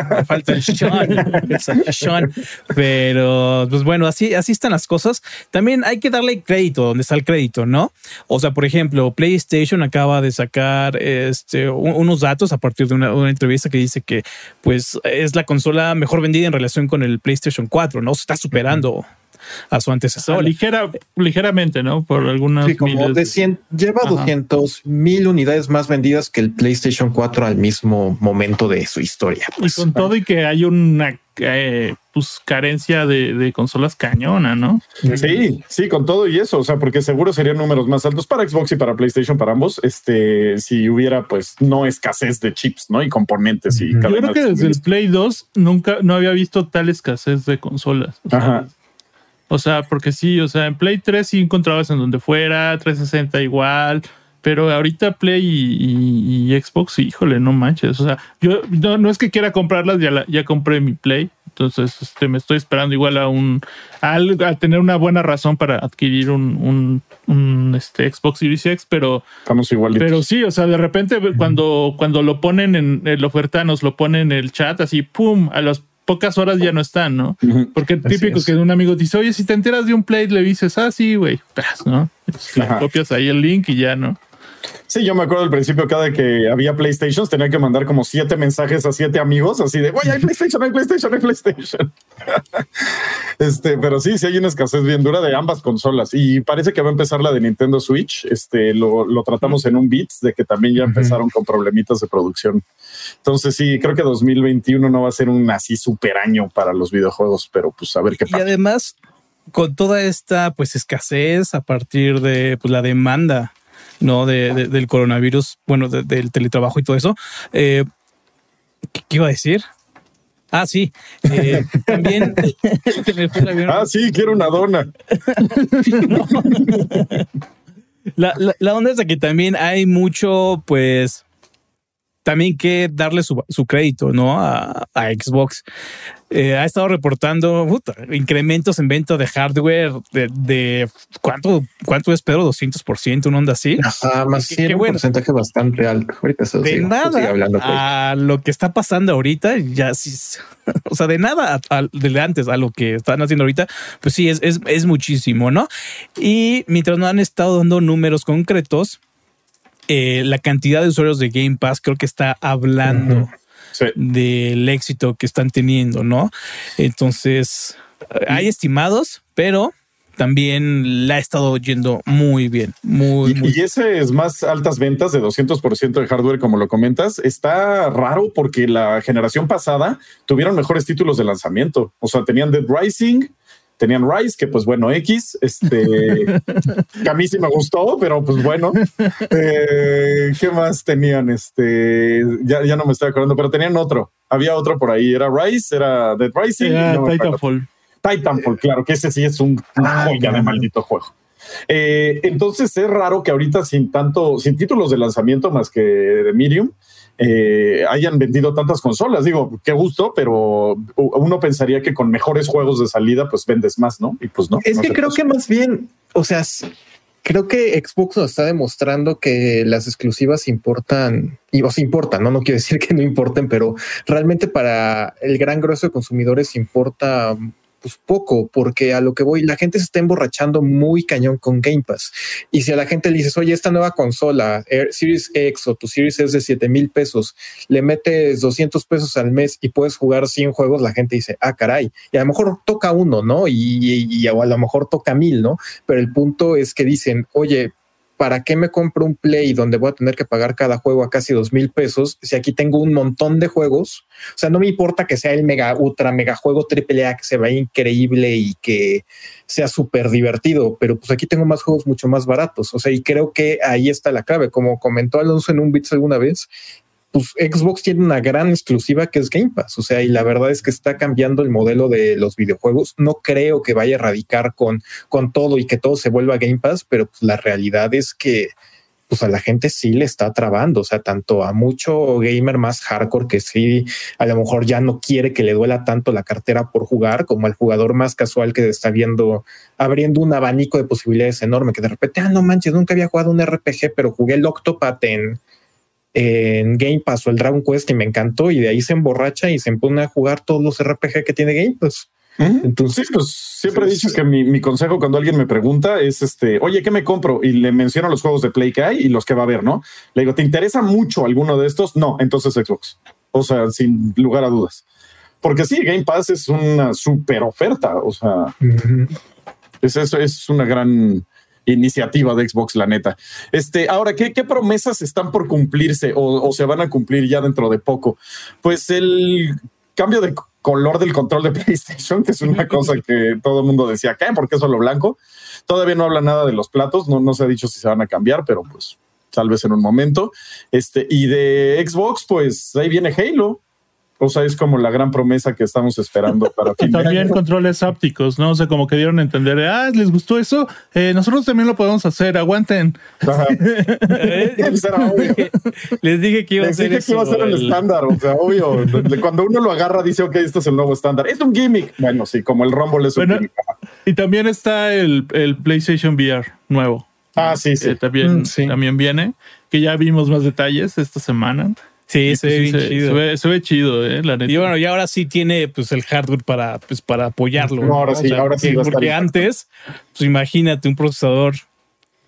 Me falta el Sean. el Sean. Pero, pues bueno, así, así están las cosas. También hay que darle crédito donde está el crédito, ¿no? O sea, por ejemplo, PlayStation acaba de sacar este, un- unos datos a partir de una entrevista que dice que, pues, es la consola mejor vendida en relación con el PlayStation 4, ¿no? Se está superando a su O antecesor. ligera, ligeramente, ¿no? Por algunas Sí, como miles de 100, lleva Ajá. 200 mil unidades más vendidas que el PlayStation 4 al mismo momento de su historia. Y pues. con todo y que hay una eh, pues, carencia de, de consolas cañona, ¿no? Sí, sí, con todo y eso, o sea, porque seguro serían números más altos para Xbox y para PlayStation, para ambos, este, si hubiera pues no escasez de chips, ¿no? Y componentes y. Yo creo que de desde el. Play 2 nunca no había visto tal escasez de consolas. O sea, Ajá. O sea, porque sí, o sea, en Play 3 sí encontrabas en donde fuera, 360 igual, pero ahorita Play y, y- y Xbox, híjole, no manches. O sea, yo no, no es que quiera comprarlas, ya, la- ya compré mi Play. Entonces, este, me estoy esperando igual a un a, tener una buena razón para adquirir un, un, un, este, Xbox Series X, pero Estamos igualitos. pero sí, o sea, de repente cuando, cuando lo ponen en el oferta, nos lo ponen en el chat, así, pum, a las pocas horas ya no están, ¿no? Porque típico es. que un amigo dice, oye, si te enteras de un play, le dices, ah, sí, güey, ¿no? Le copias ahí el link y ya, ¿no? Sí, yo me acuerdo al principio, cada que había PlayStations, tenía que mandar como siete mensajes a siete amigos, así de, güey, hay PlayStation, hay PlayStation, hay PlayStation. este, pero sí, sí hay una escasez bien dura de ambas consolas y parece que va a empezar la de Nintendo Switch. Este, lo, lo tratamos en un Beats de que también ya empezaron con problemitas de producción. Entonces sí, creo que 2021 no va a ser un así super año para los videojuegos, pero pues a ver qué Y pasa. además, con toda esta pues escasez a partir de pues, la demanda no de, de- del coronavirus, bueno, de- del teletrabajo y todo eso, eh, ¿qué, qué iba a decir? Ah, sí. eh, también se me fue el avión. Ah, sí, quiero una dona. La, la, la onda es de que también hay mucho, pues, también que darle su, su crédito, ¿no? A, a Xbox. Eh, ha estado reportando puta, incrementos en venta de hardware de, de ¿cuánto, cuánto es Pedro? 200%, una onda así. Ajá, más qué un porcentaje bastante alto. Ahorita eso De nada hablando, pues. a lo que está pasando ahorita, ya sí, o sea, de nada a, a- de antes a lo que están haciendo ahorita, pues sí, es, es, es muchísimo, ¿no? Y mientras no han estado dando números concretos, eh, la cantidad de usuarios de Game Pass creo que está hablando. Sí. del éxito que están teniendo, ¿no? Entonces, hay estimados, pero también la ha estado yendo muy bien, muy, muy Y, y ese es más altas ventas de 200% de hardware, como lo comentas. Está raro porque la generación pasada tuvieron mejores títulos de lanzamiento. O sea, tenían Dead Rising, tenían Rise, que pues bueno, X, este, que a mí sí me gustó, pero pues bueno. Eh, ¿Qué más tenían? Este, ya, ya no me estoy acordando, pero tenían otro. Había otro por ahí. Era Rise, era Dead Rising. Era no. Titanfall. Titanfall, claro, que ese sí es un Ah, joya de maldito juego. Eh, entonces es raro que ahorita sin tanto, sin títulos de lanzamiento más que de Medium, eh, hayan vendido tantas consolas. Digo, qué gusto, pero uno pensaría que con mejores juegos de salida, pues vendes más, ¿no? Y pues no. Es no que creo que más bien, o sea, creo que Xbox nos está demostrando que las exclusivas importan, y o sea, importan, ¿no? No quiero decir que no importen, pero realmente para el gran grueso de consumidores importa pues poco, porque a lo que voy, la gente se está emborrachando muy cañón con Game Pass. Y si a la gente le dices, oye, esta nueva consola, Series X o tu Series es de 7 mil pesos, le metes 200 pesos al mes y puedes jugar 100 juegos, la gente dice, ah, caray. Y a lo mejor toca uno, ¿no? Y, y- a lo mejor toca mil, ¿no? Pero el punto es que dicen, oye, ¿para qué me compro un Play donde voy a tener que pagar cada juego a casi dos mil pesos si aquí tengo un montón de juegos? O sea, no me importa que sea el mega, ultra, mega juego AAA que se vea increíble y que sea súper divertido, pero pues aquí tengo más juegos mucho más baratos. O sea, y creo que ahí está la clave. Como comentó Alonso en un Bits alguna vez, pues Xbox tiene una gran exclusiva que es Game Pass. O sea, y la verdad es que está cambiando el modelo de los videojuegos. No creo que vaya a radicar con, con todo y que todo se vuelva Game Pass, pero pues la realidad es que pues a la gente sí le está trabando, o sea, tanto a mucho gamer más hardcore que sí, a lo mejor ya no quiere que le duela tanto la cartera por jugar, como al jugador más casual que está viendo, abriendo un abanico de posibilidades enorme, que de repente, ah, no manches, nunca había jugado un RPG, pero jugué el Octopath en, en Game Pass o el Dragon Quest y me encantó y de ahí se emborracha y se pone a jugar todos los RPG que tiene Game Pass. Entonces, Sí, pues siempre he dicho que mi, mi consejo cuando alguien me pregunta es este, oye, ¿qué me compro? Y le menciono los juegos de Play que hay y los que va a haber, ¿no? Le digo, ¿te interesa mucho alguno de estos? No, entonces Xbox. O sea, sin lugar a dudas. Porque sí, Game Pass es una super oferta. O sea, es, es, es una gran iniciativa de Xbox, la neta. Este, ahora, ¿qué, promesas están por cumplirse o, o se van a cumplir ya dentro de poco? Pues el cambio de color del control de PlayStation, que es una cosa que todo el mundo decía, ¿qué? ¿Por qué solo blanco? Todavía no habla nada de los platos, no, no se ha dicho si se van a cambiar, pero pues tal vez en un momento. Este, y de Xbox, pues ahí viene Halo. O sea, es como la gran promesa que estamos esperando para Y fin de también año. controles ápticos, ¿no? O sea, como que dieron a entender, ah, les gustó eso, Eh, nosotros también lo podemos hacer, aguanten. Ajá. les, Era obvio. dije, les dije que iba a Les ser dije que iba a ser el estándar, o sea, obvio. Cuando uno lo agarra, dice, ok, esto es el nuevo estándar. Es un gimmick. Bueno, sí, como el Rumble es un Bueno, gimmick. Y también está el, el PlayStation VR nuevo. Ah, sí, sí. que también, Mm, sí. también viene, que ya vimos más detalles esta semana. Sí, Y, se ve bien se, chido. se ve, se ve chido, eh, la neta. Y bueno, y ahora sí tiene pues el hardware para, pues, para apoyarlo. No, ahora O sí, ahora sí porque- antes, pues imagínate un procesador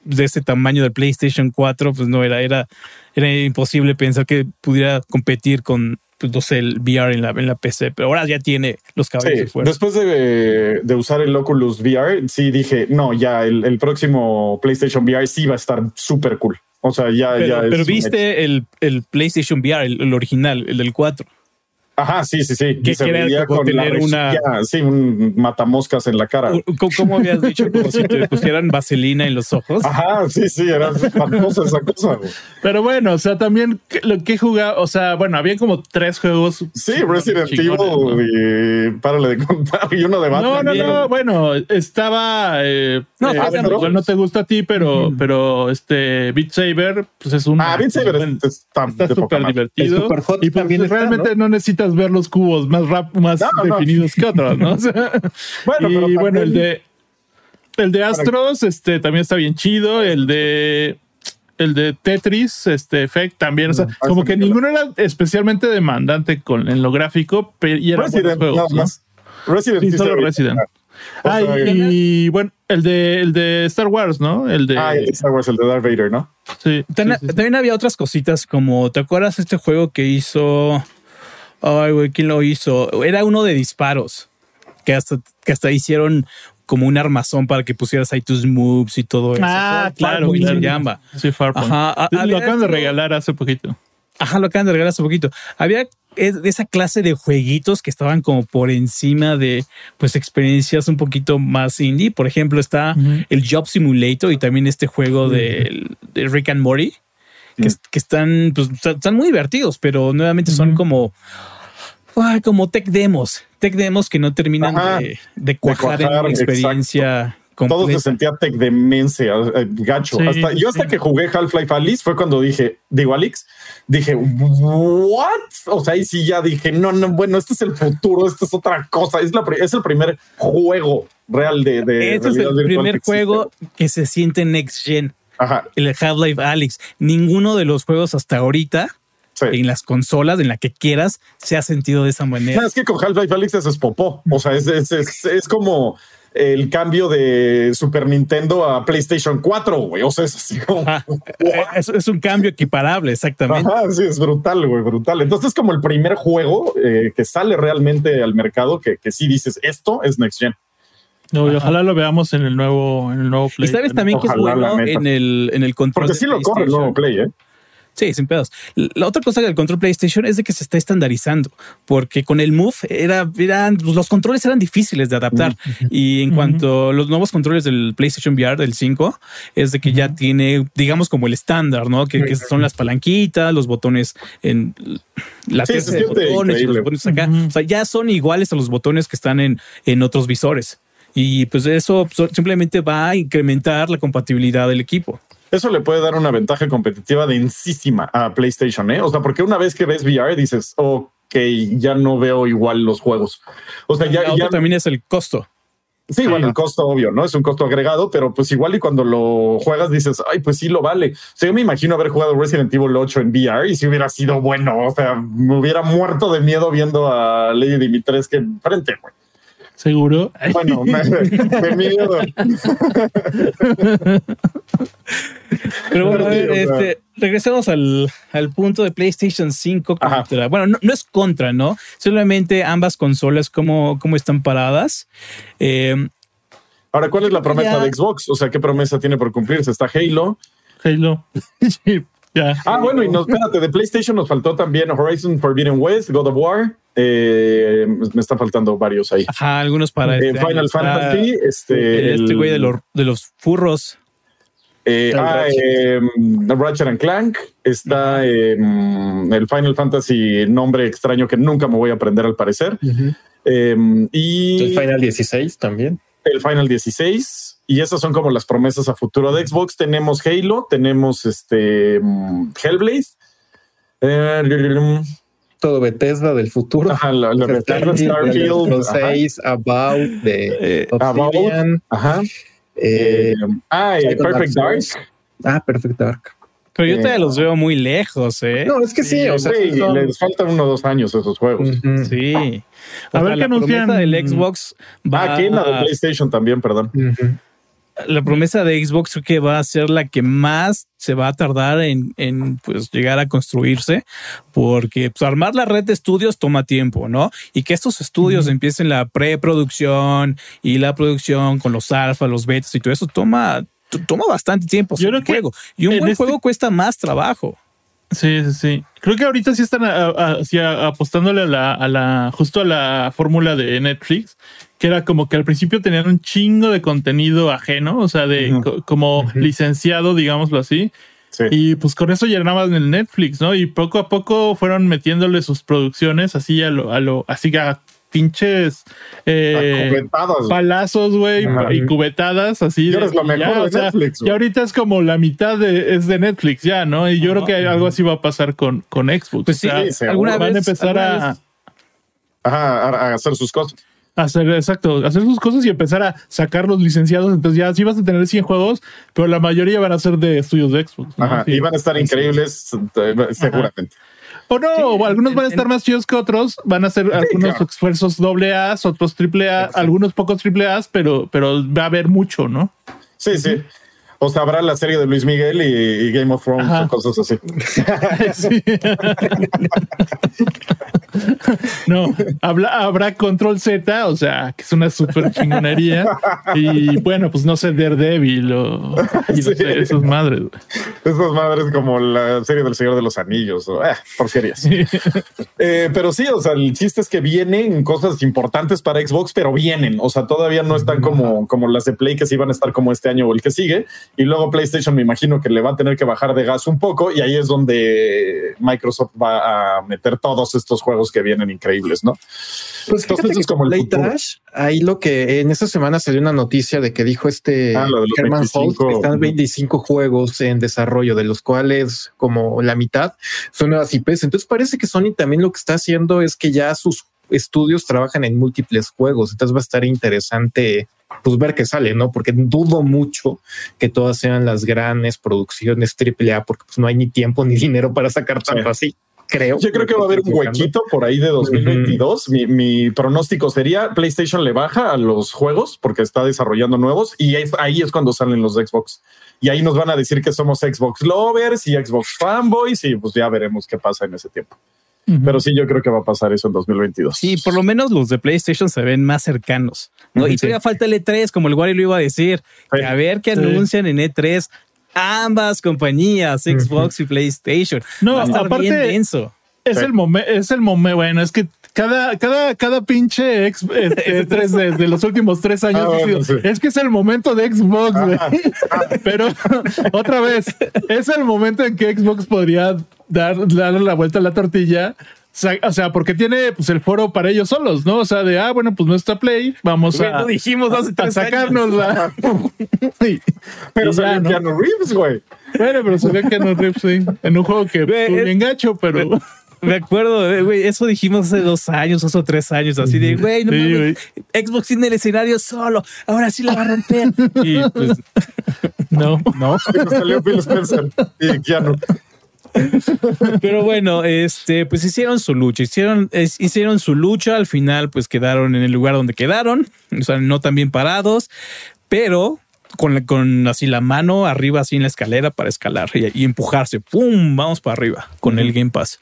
de ese tamaño del PlayStation 4, pues no era, era, era imposible pensar que pudiera competir con, pues no sé, el VR en la, en la PC, pero ahora ya tiene los caballos Sí, de fuerza. después de, de usar el Oculus VR, sí dije, no, ya el, el próximo PlayStation VR sí va a estar súper cool. O sea, ya, Pero, ya pero viste el, el PlayStation VR, el, el original, el del 4. Ajá, sí, sí, sí. Que se quiere veía como con la tener una- Sí, un matamoscas en la cara. ¿Cómo, cómo habías dicho? Como si te pusieran vaselina en los ojos. Ajá, sí, sí, era espantosa esa cosa. güey. Pero bueno, o sea, también lo que jugaba, o sea, bueno, había como tres juegos. Sí, Resident Evil ¿no? y párale de contar. Y uno de No, Batman. no, no, bueno, estaba. eh, No, eh, está bueno, no te gusta a ti, pero, pero este Beat Saber, pues es un. Ah, Beat Saber es- está, poca súper divertido. El Superhot y pues también está, realmente ¿no? necesitas ver los cubos más rap, más No, no. definidos que otros, ¿no? O sea, Bueno, y pero bueno, el de el de Astros, este también está bien chido. El de el de Tetris, este Effect también. O sea, Ah, como que ninguno era especialmente demandante con en lo gráfico, pero y eran buenos Resident, juegos. nada ¿no? más. Resident Sí, solo Resident. Ah, sea, y, y, bueno, el de el de Star Wars, ¿no? El de Ah, Star Wars, el de Darth Vader, ¿no? sí, También, sí, sí, sí. también había otras cositas como, ¿te acuerdas este juego que hizo? Ay, güey, ¿quién lo hizo? Era uno de disparos que hasta, que hasta hicieron como un armazón para que pusieras ahí tus moves y todo eso. Ah, claro, Farpoint claro. se llama. Sí, Farpoint. Ajá, a- lo acaban de regalar hace poquito. Ajá, lo acaban de regalar hace poquito. Había es- esa clase de jueguitos que estaban como por encima de pues experiencias un poquito más indie. Por ejemplo, está el Job Simulator y también este juego de, de Rick and Morty. Que, es- que están, pues, están- muy divertidos, pero nuevamente son como, ay, como tech demos, tech demos que no terminan Ajá. de, de cuajar en cuajar, una experiencia Todos completa. se sentía tech demencia, gacho. Sí, Hasta, yo hasta sí. que jugué Half-Life Alice fue cuando dije, digo Alex, dije, ¿what? O sea, ahí sí ya dije, no, no, bueno, este es el futuro, esto es otra cosa. Es, la, es el primer juego real de. de Este es el primer que juego que se siente next gen. Ajá, el Half-Life Alex. Ninguno de los juegos hasta ahorita sí. en las consolas, en la que quieras, se ha sentido de esa manera. Es que con Half-Life Alyx es popó. O sea, es, es, es, es como el cambio de Super Nintendo a PlayStation 4, güey. O sea, es así como. Ajá. Es, es un cambio equiparable, exactamente. Ajá, sí, es brutal, güey, brutal. Entonces es como el primer juego eh, que sale realmente al mercado que, que sí dices, esto es Next Gen. No, y ojalá lo veamos en el nuevo, en el nuevo Y Play. sabes también que es bueno en el, en el control. Porque sí lo corre el nuevo Play, ¿eh? Sí, sin pedos. La otra cosa del control PlayStation es de que se está estandarizando, porque con el Move era, eran, pues, los controles eran difíciles de adaptar. Y en cuanto a los nuevos controles del PlayStation VR del 5, es de que ya tiene, digamos, como el estándar, ¿no? Que, que son las palanquitas, los botones en la Sí, se de botones, y los botones acá. O sea, ya son iguales a los botones que están en, en otros visores. Y pues eso so- simplemente va a incrementar la compatibilidad del equipo. Eso le puede dar una ventaja competitiva densísima a PlayStation, ¿eh? O sea, porque una vez que ves VR dices, ok, ya no veo igual los juegos. O sea, ya, también es el costo. Sí, bueno, el costo obvio, ¿no? Es un costo agregado, pero pues igual y cuando lo juegas dices, ay, pues sí lo vale. O sea, yo me imagino haber jugado Resident Evil 8 en VR y si hubiera sido bueno, o sea, me hubiera muerto de miedo viendo a Lady Dimitrescu enfrente. güey. Seguro. Bueno, miedo. Pero bueno, a ver, este, regresemos al, al punto de PlayStation 5 Ajá. Bueno, no, no es contra, ¿no? Solamente ambas consolas, cómo, cómo están paradas. Eh, Ahora, ¿cuál es la promesa Ya. de Xbox? O sea, ¿qué promesa tiene por cumplirse? Está Halo. Halo. Ya. Ah, bueno, y no, espérate, de PlayStation nos faltó también Horizon Forbidden West, God of War. Eh, me están faltando varios ahí. ajá, algunos para Eh, este. Final Está Fantasy, este, el- este güey de los, de los furros. Eh, ah, Ratchet. eh, Ratchet and Clank. Está eh, el Final Fantasy, nombre extraño que nunca me voy a aprender al parecer. Eh, y El Final 16 también. el Final 16 y esas son como las promesas a futuro de Xbox. Tenemos Halo, tenemos este mm, Hellblade, eh, Todo Bethesda del futuro. ajá, la, la Bethesda, Starfield, ajá, 6, About, de Eh, About. Ajá, eh, eh, ah, y Perfect Dark. 2. Ah, Perfect Dark. Pero yo todavía Eh, los veo muy lejos, ¿eh? No, es que sí, o sea, Sí, son- les faltan uno o dos años esos juegos. Sí. A ver sea, qué la anuncian. del Xbox va Ah, aquí en la de PlayStation también, perdón. ujú. La promesa de Xbox creo que va a ser la que más se va a tardar en, en, pues llegar a construirse, porque pues, armar la red de estudios toma tiempo, ¿no? Y que estos estudios empiecen la preproducción y la producción con los alfa, los betas y todo eso toma toma bastante tiempo. Yo creo un que juego y un en buen este- juego cuesta más trabajo. Sí, sí, sí. Creo que ahorita sí están a- a- así a- apostándole a la, a la, justo a la fórmula de Netflix, que era como que al principio tenían un chingo de contenido ajeno, o sea, de co- como licenciado, digámoslo así. Sí. Y pues con eso llenaban el Netflix, ¿no? Y poco a poco fueron metiéndole sus producciones así a lo, a lo, así a pinches eh, palazos, güey, y cubetadas así. Y de- lo y mejor ya, de sea, Netflix, güey. Y ahorita es como la mitad de, es de Netflix ya, ¿no? Y yo creo que algo así va a pasar con, con Xbox. Pues sí, O sea, sí, alguna van vez a empezar alguna a, vez- Ajá, a, a hacer sus cosas. Hacer, exacto, hacer sus cosas y empezar a sacar los licenciados. Entonces ya sí vas a tener 100 juegos, pero la mayoría van a ser de estudios de Xbox. ¿no? Ajá. Sí. Y van a estar increíbles, eh, seguramente. O no, o algunos van a en- estar más chidos que otros, van a ser algunos claro. esfuerzos doble A, otros triple A, algunos pocos triple A, pero, pero va a haber mucho, ¿no? Sí, sí. O sea, habrá la serie de Luis Miguel y, y Game of Thrones Ajá. o cosas así. Sí. No, habla- habrá Control Z, o sea, que es una super chingonería. Y bueno, pues no sé, Daredevil o y no Sí. sé, esas madres. Esas madres como la serie del Señor de los Anillos o eh, porquerías. Eh, pero sí, o sea, el chiste es que vienen cosas importantes para Xbox, pero vienen. O sea, todavía no están como, como las de Play que sí van a estar como este año o el que sigue. Y luego PlayStation me imagino que le va a tener que bajar de gas un poco y ahí es donde Microsoft va a meter todos estos juegos que vienen increíbles, ¿no? Pues Entonces es como el. Dash, ahí lo que en esta semana salió una noticia de que dijo este Ah, Herman 25, Holt que están ujú. 25 juegos en desarrollo, de los cuales como la mitad son nuevas IPs. Entonces parece que Sony también lo que está haciendo es que ya sus estudios trabajan en múltiples juegos. Entonces va a estar interesante pues ver qué sale, ¿no? Porque dudo mucho que todas sean las grandes producciones AAA porque pues no hay ni tiempo ni dinero para sacar tanto así. Creo. Yo creo que va a haber un huequito por ahí de 2022. mi, mi pronóstico sería PlayStation le baja a los juegos porque está desarrollando nuevos y ahí, ahí es cuando salen los Xbox. Y ahí nos van a decir que somos Xbox lovers y Xbox fanboys y pues ya veremos qué pasa en ese tiempo. Pero sí, yo creo que va a pasar eso en 2022. Sí, por lo menos los de PlayStation se ven más cercanos. ¿no? Y Sí. todavía falta el E3, como el Wario lo iba a decir. Sí. A ver qué Sí. anuncian en E3 ambas compañías, Xbox y PlayStation. No, Va a estar aparte- bien denso. Es Sí. el momento, es el momento, bueno, es que cada, cada, cada pinche ex, este, tres de, de los últimos tres años, Ah, ha bueno, sido, sí. es que es el momento de Xbox, güey. Pero otra vez, es el momento en que Xbox podría dar, darle la vuelta a la tortilla. O sea, porque tiene pues el foro para ellos solos, ¿no? O sea, de ah, bueno, pues no está Play, vamos Güey, a, lo dijimos hace a tres sacarnos la. Y- pero y ya, salió ¿no? Keanu Reeves, güey. Bueno, pero que no Reeves, sí, en un juego que es- bien gacho, pero. Me acuerdo, eh, güey, eso dijimos hace dos años, dos o tres años, así de, güey, no Sí, mames, Xbox tiene el escenario solo, ahora sí la va a romper. Y pues, No, no. Pero salió Phil Spencer y Keanu. Pero bueno, este, pues hicieron su lucha, hicieron, es- hicieron su lucha, al final pues quedaron en el lugar donde quedaron, o sea, no tan bien parados, pero con, con así la mano arriba así en la escalera para escalar y, y empujarse, ¡pum! Vamos para arriba con el Game Pass.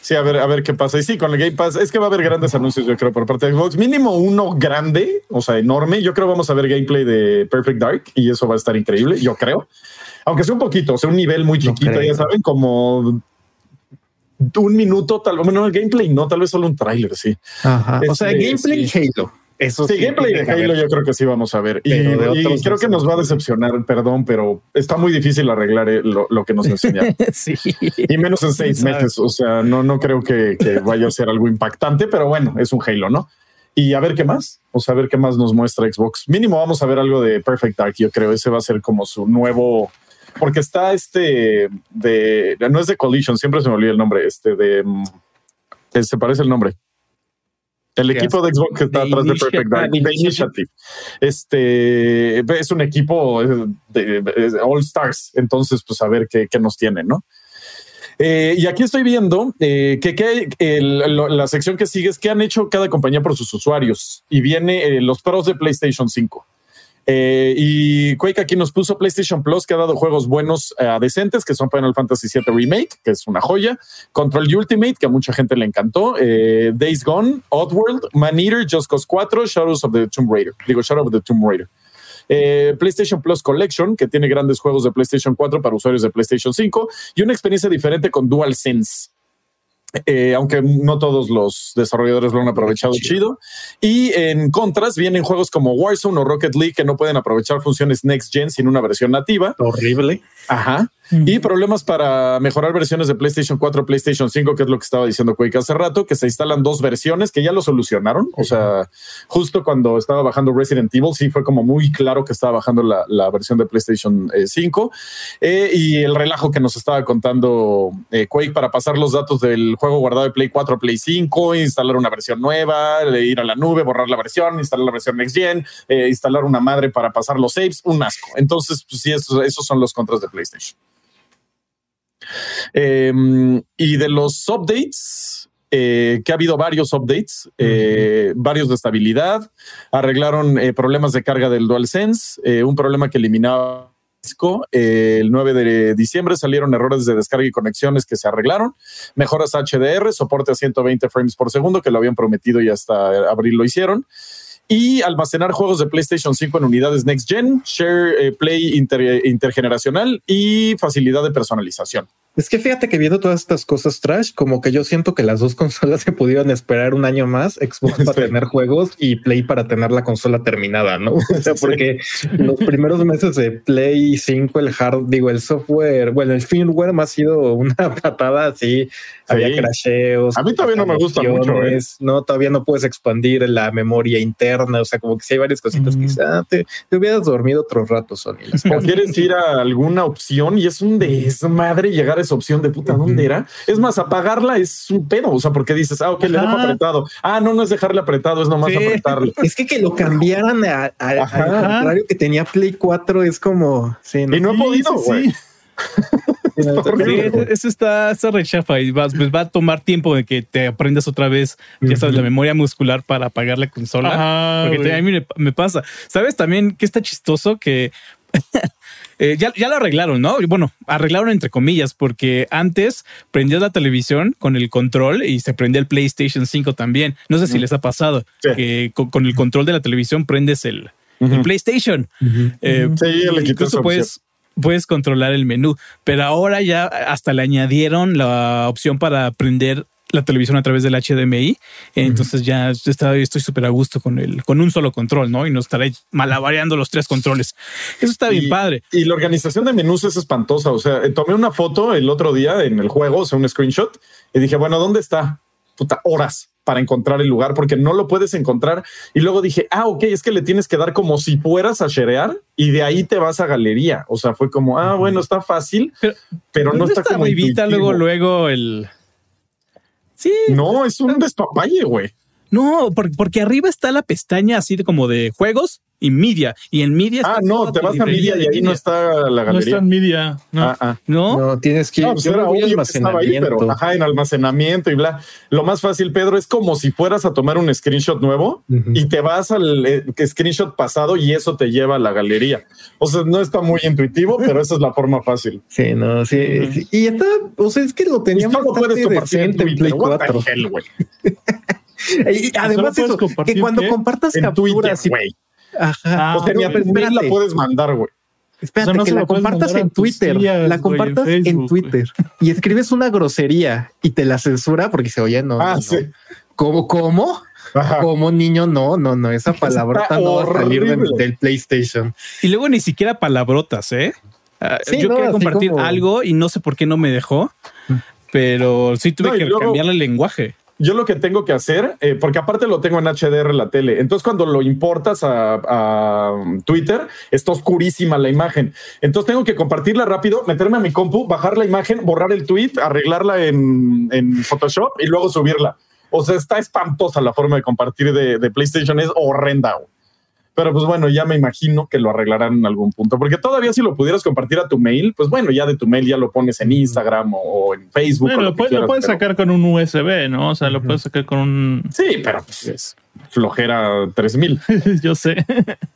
Sí, a ver, a ver qué pasa. Y sí, con el Game Pass es que va a haber grandes anuncios, yo creo, por parte de Xbox. Mínimo uno grande, o sea, enorme. Yo creo vamos a ver gameplay de Perfect Dark y eso va a estar increíble, yo creo. Aunque sea un poquito, o sea, un nivel muy chiquito, ya saben, como un minuto, tal vez, bueno, el gameplay no, tal vez solo un tráiler, sí. Ajá. O Este, sea, gameplay sí. Halo. Eso Sí, gameplay de Halo yo creo que sí vamos a ver. Y, creo que nos va a decepcionar, perdón, pero está muy difícil arreglar eh, lo, lo que nos enseñaron. sí. y menos en seis meses. O sea, no, no creo que, que vaya a ser algo impactante, pero bueno, es un Halo, ¿no? Y a ver qué más, o sea, a ver qué más nos muestra Xbox. Mínimo vamos a ver algo de Perfect Dark, yo creo. Ese va a ser como su nuevo, porque está este de, no es de Collision, siempre se me olvida el nombre, este de, mm, se parece el nombre. El ¿Qué equipo de Xbox que está atrás de. Perfect Dark, The Initiative. Este es un equipo eh, de, de All Stars, entonces, pues a ver qué, qué nos tiene, ¿no? Eh, y aquí estoy viendo eh, que, que el- lo- la sección que sigue es qué han hecho cada compañía por sus usuarios y viene eh, los pros de PlayStation 5. Eh, y Quake aquí nos puso PlayStation Plus que ha dado juegos buenos eh, decentes que son Final Fantasy VII Remake, que es una joya, Control Ultimate, que a mucha gente le encantó, eh, Days Gone, Oddworld, Man Eater, Just Cause 4, Shadows of the Tomb Raider, digo Shadow of the Tomb Raider. Eh, PlayStation Plus Collection, que tiene grandes juegos de PlayStation 4 para usuarios de PlayStation 5 y una experiencia diferente con DualSense. Eh, aunque no todos los desarrolladores lo han aprovechado chido. Y en contras vienen juegos como Warzone o Rocket League que no pueden aprovechar funciones Next Gen sin una versión nativa. Horrible. Ajá. Y problemas para mejorar versiones de PlayStation 4, PlayStation 5, que es lo que estaba diciendo Quake hace rato, que se instalan dos versiones que ya lo solucionaron. O sea, justo cuando estaba bajando Resident Evil, sí fue como muy claro que estaba bajando la, la versión de PlayStation eh, 5. Eh, y el relajo que nos estaba contando eh, Quake para pasar los datos del juego guardado de Play 4 a Play 5, instalar una versión nueva, eh, ir a la nube, borrar la versión, instalar la versión Next Gen, eh, instalar una madre para pasar los saves, un asco. Entonces, pues sí, esos, esos son los contras de PlayStation. Eh, y de los updates, eh, que ha habido varios updates, eh, varios de estabilidad, arreglaron eh, problemas de carga del DualSense, un problema que eliminaba disco. El 9 de diciembre salieron errores de descarga y conexiones que se arreglaron, mejoras HDR, soporte a 120 frames por segundo, que lo habían prometido y hasta abril lo hicieron. Y almacenar juegos de PlayStation 5 en unidades Next Gen, Share eh, Play inter- intergeneracional y facilidad de personalización. Es que fíjate que viendo todas estas cosas trash, como que yo siento que las dos consolas se pudieron esperar un año más, Xbox para Sí. tener juegos y Play para tener la consola terminada, ¿no? O sea, Sí. porque los primeros meses de Play 5, el hard, digo, el software, bueno, el firmware me ha sido una patada así, había crasheos. A mí todavía no me gusta mucho, ¿eh? No, todavía no puedes expandir la memoria interna, o sea, como que sí hay varias cositas que Ujú. quizá te, te hubieras dormido otro rato, Sony. o quieres ir a alguna opción y es un desmadre llegar a esa opción de puta, ¿dónde era? Es más, apagarla es un pedo, o sea, porque dices, ah, ok, le dejo apretado. Ah, no, no es dejarle apretado, es nomás Sí. apretarle. Es que que lo cambiaran a, a- al contrario que tenía Play 4 es como sí, Y no he podido, sí, güey. sí. Sí, Sí, horrible. eso está, está rechafa y vas, pues va a tomar tiempo de que te aprendas otra vez, ya sabes, la memoria muscular para apagar la consola. Ajá, porque a mí me, me pasa. ¿Sabes también que está chistoso? Que eh, ya, ya lo arreglaron, ¿no? Bueno, arreglaron entre comillas, porque antes prendías la televisión con el control y se prendía el PlayStation 5 también. No sé si les ha pasado Sí. que con, con el control de la televisión prendes el, el. PlayStation. Eh, Sí, le quitó incluso puedes, puedes controlar el menú, pero ahora ya hasta le añadieron la opción para prender la televisión a través del HDMI. Entonces ya está- estoy súper a gusto con el, con un solo control, ¿no? Y no estaré malabareando los tres controles. Eso está bien Y- padre. Y la organización de menús es espantosa. O sea, eh, tomé una foto el otro día en el juego, o sea, un screenshot, y dije, bueno, ¿dónde está? Puta, horas para encontrar el lugar porque no lo puedes encontrar. Y luego dije, ah, ok, es que le tienes que dar como si fueras a sharear y de ahí te vas a galería. O sea, fue como, ah, bueno, está fácil, Pero- pero, no ¿Dónde está, como luego, luego el. Sí, No, es un despapalle, güey. No, por- porque arriba está la pestaña así de como de juegos y media. Y en media Ah, está no, toda te vas a media y ahí no está la No está galería. en media. No. Ah, ah. ¿No? No, tienes que ir. No, pues era obvio que estaba ahí, pero almacenamiento. ajá, en almacenamiento y bla. Lo más fácil, Pedro, es como si fueras a tomar un screenshot nuevo y te vas al eh, screenshot pasado y eso te lleva a la galería. O sea, no está muy intuitivo, pero esa es la forma fácil. Sí, no, sí, sí. Y está, o sea, es que lo teníamos puedes compartir en Play Twitter. What the 4. hell, güey. Y además eso, que cuando qué? compartas En Twitter, capturas y güey. ajá, Ah, O sea, ni a pero tu mail la puedes mandar, güey. Espérate, O sea, no que la compartas en Twitter, tías, la compartas en en, Facebook, Twitter y escribes una grosería y te la censura porque se oye, no, Ah, no. ¿Cómo, cómo? Ajá. como niño, no, no, no, esa palabrota no va a salir del, PlayStation. Y luego ni siquiera palabrotas, ¿eh? Ah, Sí, yo no, quería compartir como- algo y no sé por qué no me dejó, pero sí tuve No, que luego- cambiarle el lenguaje. Yo lo que tengo que hacer, eh, porque aparte lo tengo en HDR la tele, entonces cuando lo importas a, a Twitter, está oscurísima la imagen. Entonces tengo que compartirla rápido, meterme a mi compu, bajar la imagen, borrar el tweet, arreglarla en, en Photoshop y luego subirla. O sea, está espantosa la forma de compartir de, de PlayStation, es horrenda. Pero pues bueno, ya me imagino que lo arreglarán en algún punto, porque todavía si lo pudieras compartir a tu mail, pues bueno, ya de tu mail ya lo pones en Instagram o, o en Facebook. o Bueno, lo puedes, lo pero- sacar con un USB, ¿no? O sea, lo puedes sacar con un. Sí, pero pues es flojera 3000. Yo sé.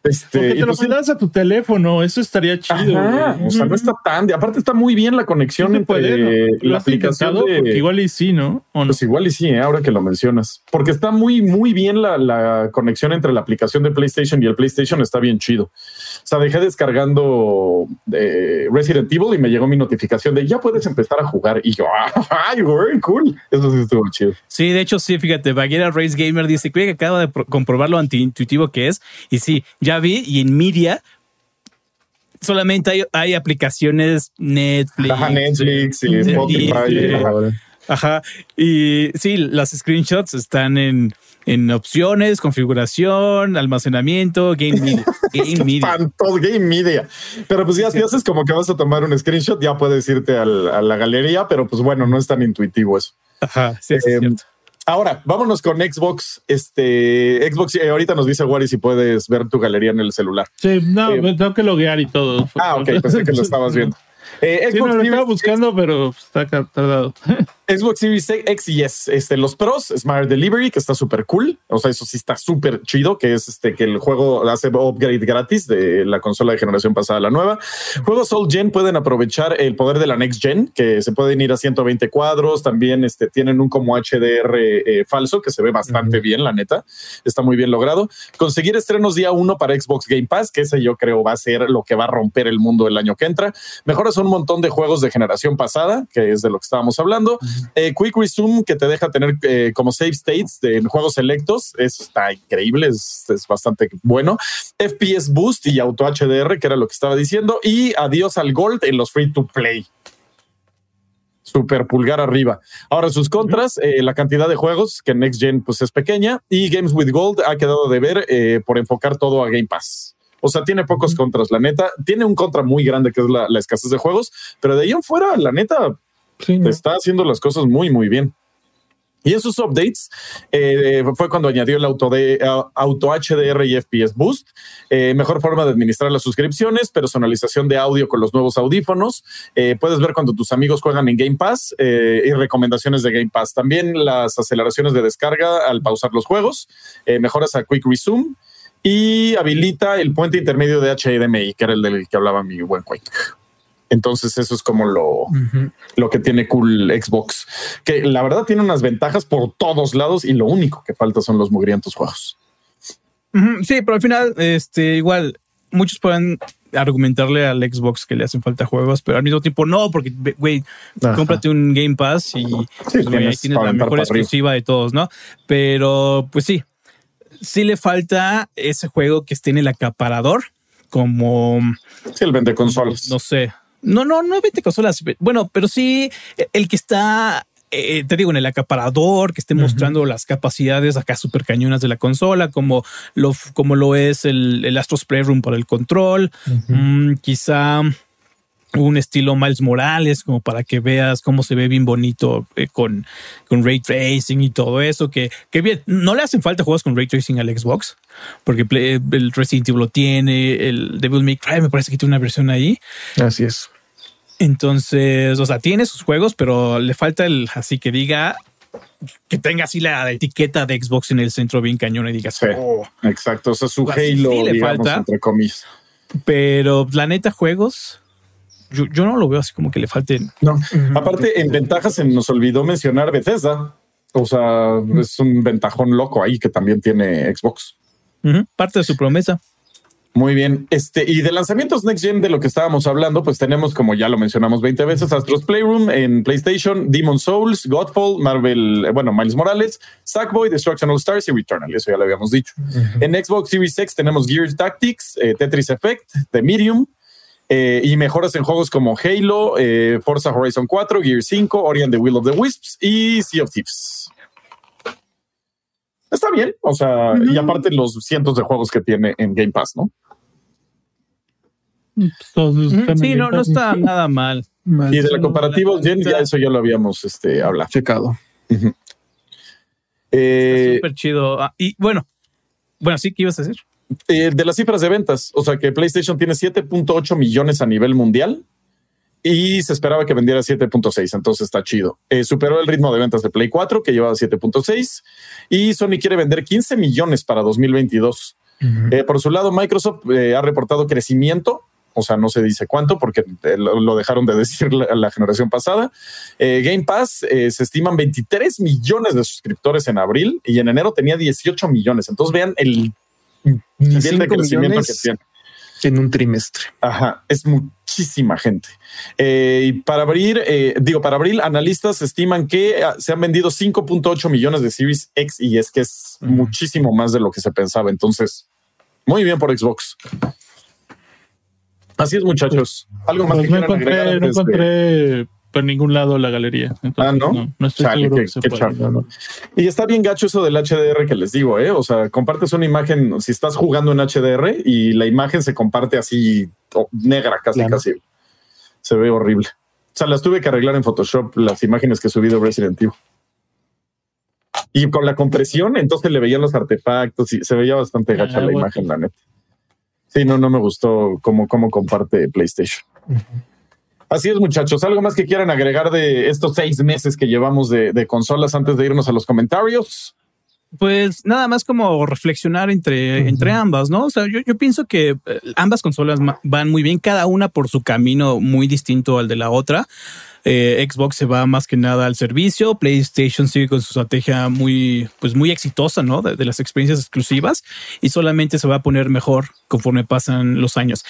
Este, Porque te lo mandas a tu teléfono, eso estaría chido. ajá, o sea, no está tan, de- aparte está muy bien la conexión Sí entre puede, ¿no? ¿Lo la aplicación de, igual y sí, ¿no? ¿O no? pues igual y sí, eh, ahora que lo mencionas, porque está muy, muy bien la, la conexión entre la aplicación de PlayStation y el PlayStation está bien chido. O sea, dejé descargando eh, Resident Evil y me llegó mi notificación de ya puedes empezar a jugar y yo, ay, güey, cool. Eso sí estuvo chido. Sí, de hecho, sí, fíjate, Baguera Race Gamer dice creo que acaba de pro- comprobar lo antiintuitivo que es. Y sí, ya vi, y en Media solamente hay, hay aplicaciones Netflix. Ajá, Netflix y. Spotify. Sí. ajá. Ajá. Y sí, las screenshots están en, en opciones, configuración, almacenamiento, game media. Game media. Espantoso, Game Media. Pero pues ya si haces como que vas a tomar un screenshot, ya puedes irte al- a la galería, pero pues bueno, no es tan intuitivo eso. Ajá, sí, sí, es cierto. Ahora, vámonos con Xbox. Este Xbox, eh, ahorita nos dice Wari si puedes ver tu galería en el celular. Sí, no, Eh, me tengo que loguear y todo. Ah, ok, pensé que lo estabas viendo. Eh, Sí, no, Xbox, lo estaba buscando, pero está tardado. Xbox Series X y S, este, los pros, Smart Delivery, que está súper cool. O sea, eso sí está súper chido, que es este que el juego hace upgrade gratis de la consola de generación pasada a la nueva. Juegos Old Gen pueden aprovechar el poder de la Next Gen, que se pueden ir a 120 cuadros. También este, tienen un como HDR eh, falso, que se ve bastante bien, la neta. Está muy bien logrado. Conseguir estrenos día uno para Xbox Game Pass, que ese yo creo va a ser lo que va a romper el mundo el año que entra. Mejoras un montón de juegos de generación pasada, que es de lo que estábamos hablando. Eh, Quick Resume, que te deja tener eh, como save states de en juegos selectos, eso está increíble, es, es bastante bueno. FPS Boost y Auto HDR, que era lo que estaba diciendo. Y adiós al Gold en los free to play. Super pulgar arriba. Ahora sus contras, eh, la cantidad de juegos que Next Gen pues es pequeña y Games with Gold ha quedado de ver por enfocar todo a Game Pass. O sea, tiene pocos contras, la neta. Tiene un contra muy grande que es la, la escasez de juegos, pero de ahí en fuera, la neta, Está haciendo las cosas muy, muy bien. Y esos updates eh, fue cuando añadió el auto, de, auto HDR y FPS Boost, eh, mejor forma de administrar las suscripciones, personalización de audio con los nuevos audífonos. Eh, puedes ver cuando tus amigos juegan en Game Pass y recomendaciones de Game Pass. También las aceleraciones de descarga al pausar los juegos, mejoras a Quick Resume y habilita el puente intermedio de HDMI, que era el del que hablaba mi buen Quake. Entonces, eso es como lo, lo que tiene cool Xbox, que la verdad tiene unas ventajas por todos lados y lo único que falta son los mugrientos juegos. Sí, pero al final, este, igual, muchos pueden argumentarle al Xbox que le hacen falta juegos, pero al mismo tiempo no, porque, güey, cómprate un Game Pass y pues, güey, ahí tienes la mejor exclusiva de todos, ¿no? Pero, pues sí, sí le falta ese juego que esté en el acaparador, como, Sí, el vende consolas. no sé, no, no, no 20 consolas, bueno, pero sí el que está eh, te digo, en el acaparador, que esté mostrando las capacidades acá súper cañonas de la consola, como lo, como lo es el, el Astros Playroom para el control. Mm, quizá un estilo Miles Morales, como para que veas cómo se ve bien bonito eh, con, con ray tracing y todo eso. Que, que bien, no le hacen falta juegos con ray tracing al Xbox, porque el Resident Evil lo tiene, el Devil May Cry me parece que tiene una versión ahí. Así es. Entonces, o sea, tiene sus juegos, pero le falta el así que diga que tenga así la etiqueta de Xbox en el centro bien cañón y digas, Sí. "Oh". Exacto, o sea, su Halo, sí le digamos, falta. entre comillas. pero la neta, juegos, yo, yo no lo veo así como que le falten. No. Aparte, en ventajas se nos olvidó mencionar Bethesda. O sea, es un ventajón loco ahí que también tiene Xbox. Parte de su promesa. Muy bien. Este, y de lanzamientos Next Gen de lo que estábamos hablando, pues tenemos, como ya lo mencionamos 20 veces, Astros Playroom en PlayStation, Demon Souls, Godfall, Marvel, eh, bueno, Miles Morales, Sackboy, Destruction All Stars y Returnal. Eso ya lo habíamos dicho. En Xbox Series X tenemos Gear Tactics, eh, Tetris Effect, The Medium. eh, y mejoras en juegos como Halo, eh, Forza Horizon 4, Gear 5, Ori and the Will of the Wisps y Sea of Thieves. Está bien, o sea, y aparte los cientos de juegos que tiene en Game Pass, ¿no? Pues, Sí, no, no está nada mal. Y de la comparativa, ya eso ya lo habíamos este, hablado. Checado. Eh, Súper chido. Ah, y bueno, bueno, sí, ¿qué ibas a decir? eh, de las cifras de ventas, o sea que PlayStation tiene 7.8 millones a nivel mundial y se esperaba que vendiera 7.6, entonces está chido. Eh, superó el ritmo de ventas de Play 4, que llevaba 7.6, y Sony quiere vender 15 millones para 2022. Eh, por su lado, Microsoft eh, ha reportado crecimiento, o sea, no se dice cuánto porque eh, lo, dejaron de decir la, la generación pasada. Eh, Game Pass eh, se estiman 23 millones de suscriptores en abril y en enero tenía 18 millones. Entonces vean el nivel de crecimiento que tiene. En un trimestre. Ajá, es muchísima gente. Eh, y para abrir, eh, digo, para abril, analistas estiman que ah, se han vendido 5.8 millones de Series X y es que es muchísimo más de lo que se pensaba. Entonces, muy bien por Xbox. Así es, muchachos. Algo más Pues que no encontré por ningún lado la galería. Entonces, Ah, ¿no? No, estoy Chale, seguro qué- que se qué puede. chafa, ¿no? Y está bien gacho eso del HDR que les digo, ¿eh? O sea, compartes una imagen, si estás jugando en HDR y la imagen se comparte así oh, negra, casi, Claro. casi. Se ve horrible. O sea, las tuve que arreglar en Photoshop, las imágenes que subí de Resident Evil. Y con la compresión, entonces le veían los artefactos y se veía bastante gacha Ah, la bueno. imagen, la neta. Sí, no, no me gustó cómo, cómo comparte PlayStation. Así es, muchachos. ¿Algo más que quieran agregar de estos seis meses que llevamos de, de consolas antes de irnos a los comentarios? Pues nada más como reflexionar entre, entre ambas, ¿no? O sea, yo, yo pienso que eh, ambas consolas van muy bien, cada una por su camino muy distinto al de la otra. Eh, Xbox se va más que nada al servicio, PlayStation sigue con su estrategia muy, pues muy exitosa, ¿no? De, de las experiencias exclusivas y solamente se va a poner mejor conforme pasan los años.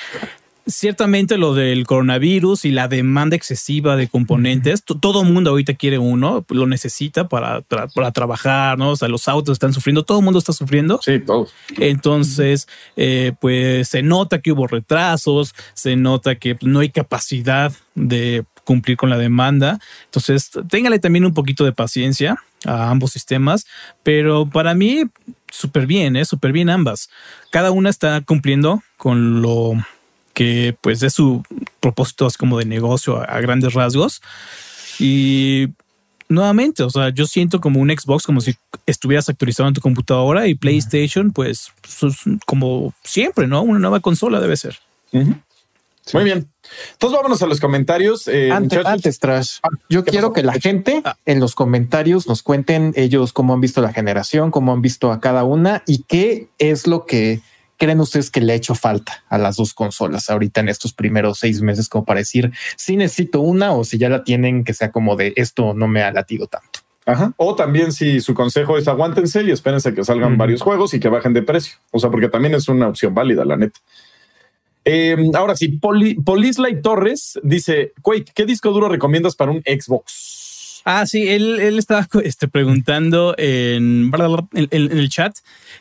Ciertamente lo del coronavirus y la demanda excesiva de componentes, to- todo mundo ahorita quiere uno, lo necesita para, tra- para trabajar, ¿no? O sea, los autos están sufriendo, todo el mundo está sufriendo. Sí, todos. Entonces, eh, pues se nota que hubo retrasos, se nota que no hay capacidad de cumplir con la demanda. Entonces, téngale también un poquito de paciencia a ambos sistemas, pero para mí, súper bien, ¿eh? súper bien ambas. Cada una está cumpliendo con lo que pues es su propósito así como de negocio a, a grandes rasgos. Y nuevamente, o sea, yo siento como un Xbox como si estuvieras actualizado en tu computadora y PlayStation, pues, como siempre, ¿no? Una nueva consola debe ser. Ujú. Muy bien. Entonces vámonos a los comentarios. eh, Antes, antes, Trash, yo ¿qué quiero pasó? que la gente Ah. en los comentarios nos cuenten ellos cómo han visto la generación, cómo han visto a cada una y qué es lo que creen ustedes que le ha hecho falta a las dos consolas ahorita en estos primeros seis meses, como para decir si necesito una o si ya la tienen, que sea como de esto no me ha latido tanto. Ajá. O también si su consejo es aguántense y espérense a que salgan varios juegos y que bajen de precio. O sea, porque también es una opción válida, la neta. Eh, ahora sí, Poli, Polislay Torres dice, Quake, ¿qué disco duro recomiendas para un Xbox? Ah, sí, él, él estaba este, preguntando en, en- el chat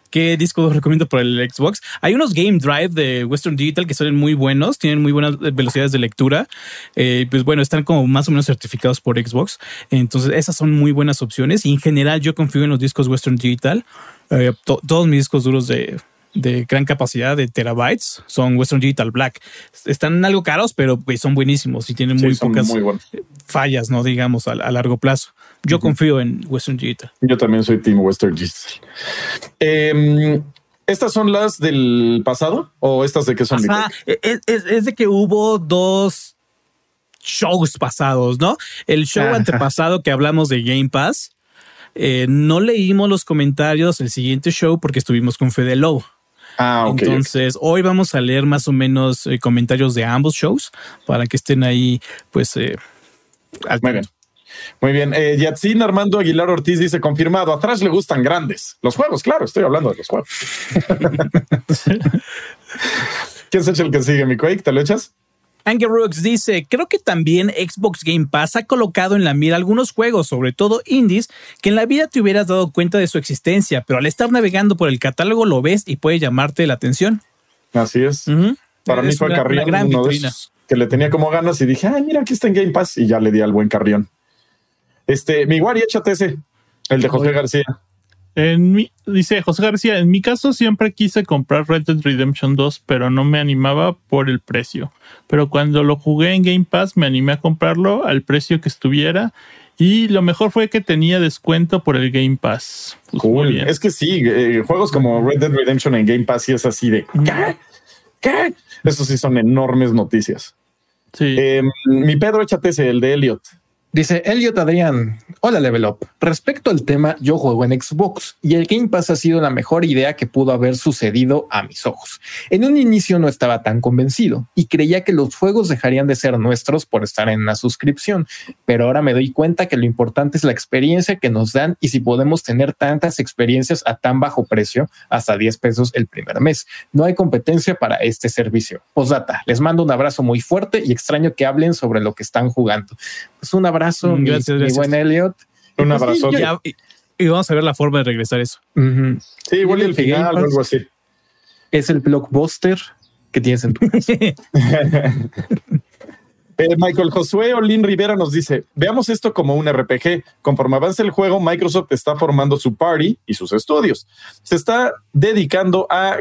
qué disco recomiendo para el Xbox. Hay unos Game Drive de Western Digital que son muy buenos, tienen muy buenas velocidades de lectura. Eh, pues bueno, están como más o menos certificados por Xbox. Entonces, esas son muy buenas opciones. Y en general, yo confío en los discos Western Digital. Eh, to- todos mis discos duros de, de gran capacidad de terabytes son Western Digital Black. Están algo caros, pero pues, son buenísimos y tienen Sí, muy pocas muy buenos. fallas, no digamos, a, a largo plazo. Yo confío en Western Digital. Yo también soy Team Western Digital. Eh, ¿Estas son las del pasado o estas de qué son? Ajá, es, es- es de que hubo dos shows pasados, ¿no? El show Ajá. antepasado que hablamos de Game Pass, eh, no leímos los comentarios del siguiente show porque estuvimos con Fede Lobo. Ah, ok. ok. Entonces, hoy vamos a leer más o menos eh, comentarios de ambos shows para que estén ahí, pues, eh, al Muy bien. Muy bien. Eh, Yatsin Armando Aguilar Ortiz dice confirmado. Atrás le gustan grandes. Los juegos, claro, estoy hablando de los juegos. ¿Quién se echa el que sigue, mi Quake? ¿Te lo echas? Anger Rooks dice, creo que también Xbox Game Pass ha colocado en la mira algunos juegos, sobre todo indies, que en la vida te hubieras dado cuenta de su existencia, pero al estar navegando por el catálogo lo ves y puede llamarte la atención. Así es. Para mí fue una- Carrión, gran uno de esos que le tenía como ganas y dije, ay, mira, aquí está en Game Pass y ya le di al buen Carrión. Este, mi Wari, échate ese, el de José García. En mi, dice José García, en mi caso siempre quise comprar Red Dead Redemption 2, pero no me animaba por el precio. Pero cuando lo jugué en Game Pass me animé a comprarlo al precio que estuviera y lo mejor fue que tenía descuento por el Game Pass. Pues, Cool. Es que sí, eh, juegos como Red Dead Redemption en Game Pass sí es así de ¿qué? ¿Qué? Esos sí son enormes noticias. Sí. Eh, mi Pedro, échate ese, el de Elliot. Dice Elliot Adrián, hola Level Up. Respecto al tema, yo juego en Xbox y el Game Pass ha sido la mejor idea que pudo haber sucedido a mis ojos. En un inicio no estaba tan convencido y creía que los juegos dejarían de ser nuestros por estar en una suscripción, pero ahora me doy cuenta que lo importante es la experiencia que nos dan y si podemos tener tantas experiencias a tan bajo precio, hasta 10 pesos el primer mes. No hay competencia para este servicio. Postdata, les mando un abrazo muy fuerte y extraño que hablen sobre lo que están jugando. Pues un abrazo, Mm, mi- gracias, mi, buen Elliot. Un Pues sí, abrazo. yo- Ya, y, y vamos a ver la forma de regresar eso. Sí, igual y el final o Pass. algo así. Es el blockbuster que tienes en tu casa. Eh, Michael Josué Olin Rivera nos dice: Veamos esto como un RPG. Conforme avance el juego, Microsoft está formando su party y sus estudios. Se está dedicando a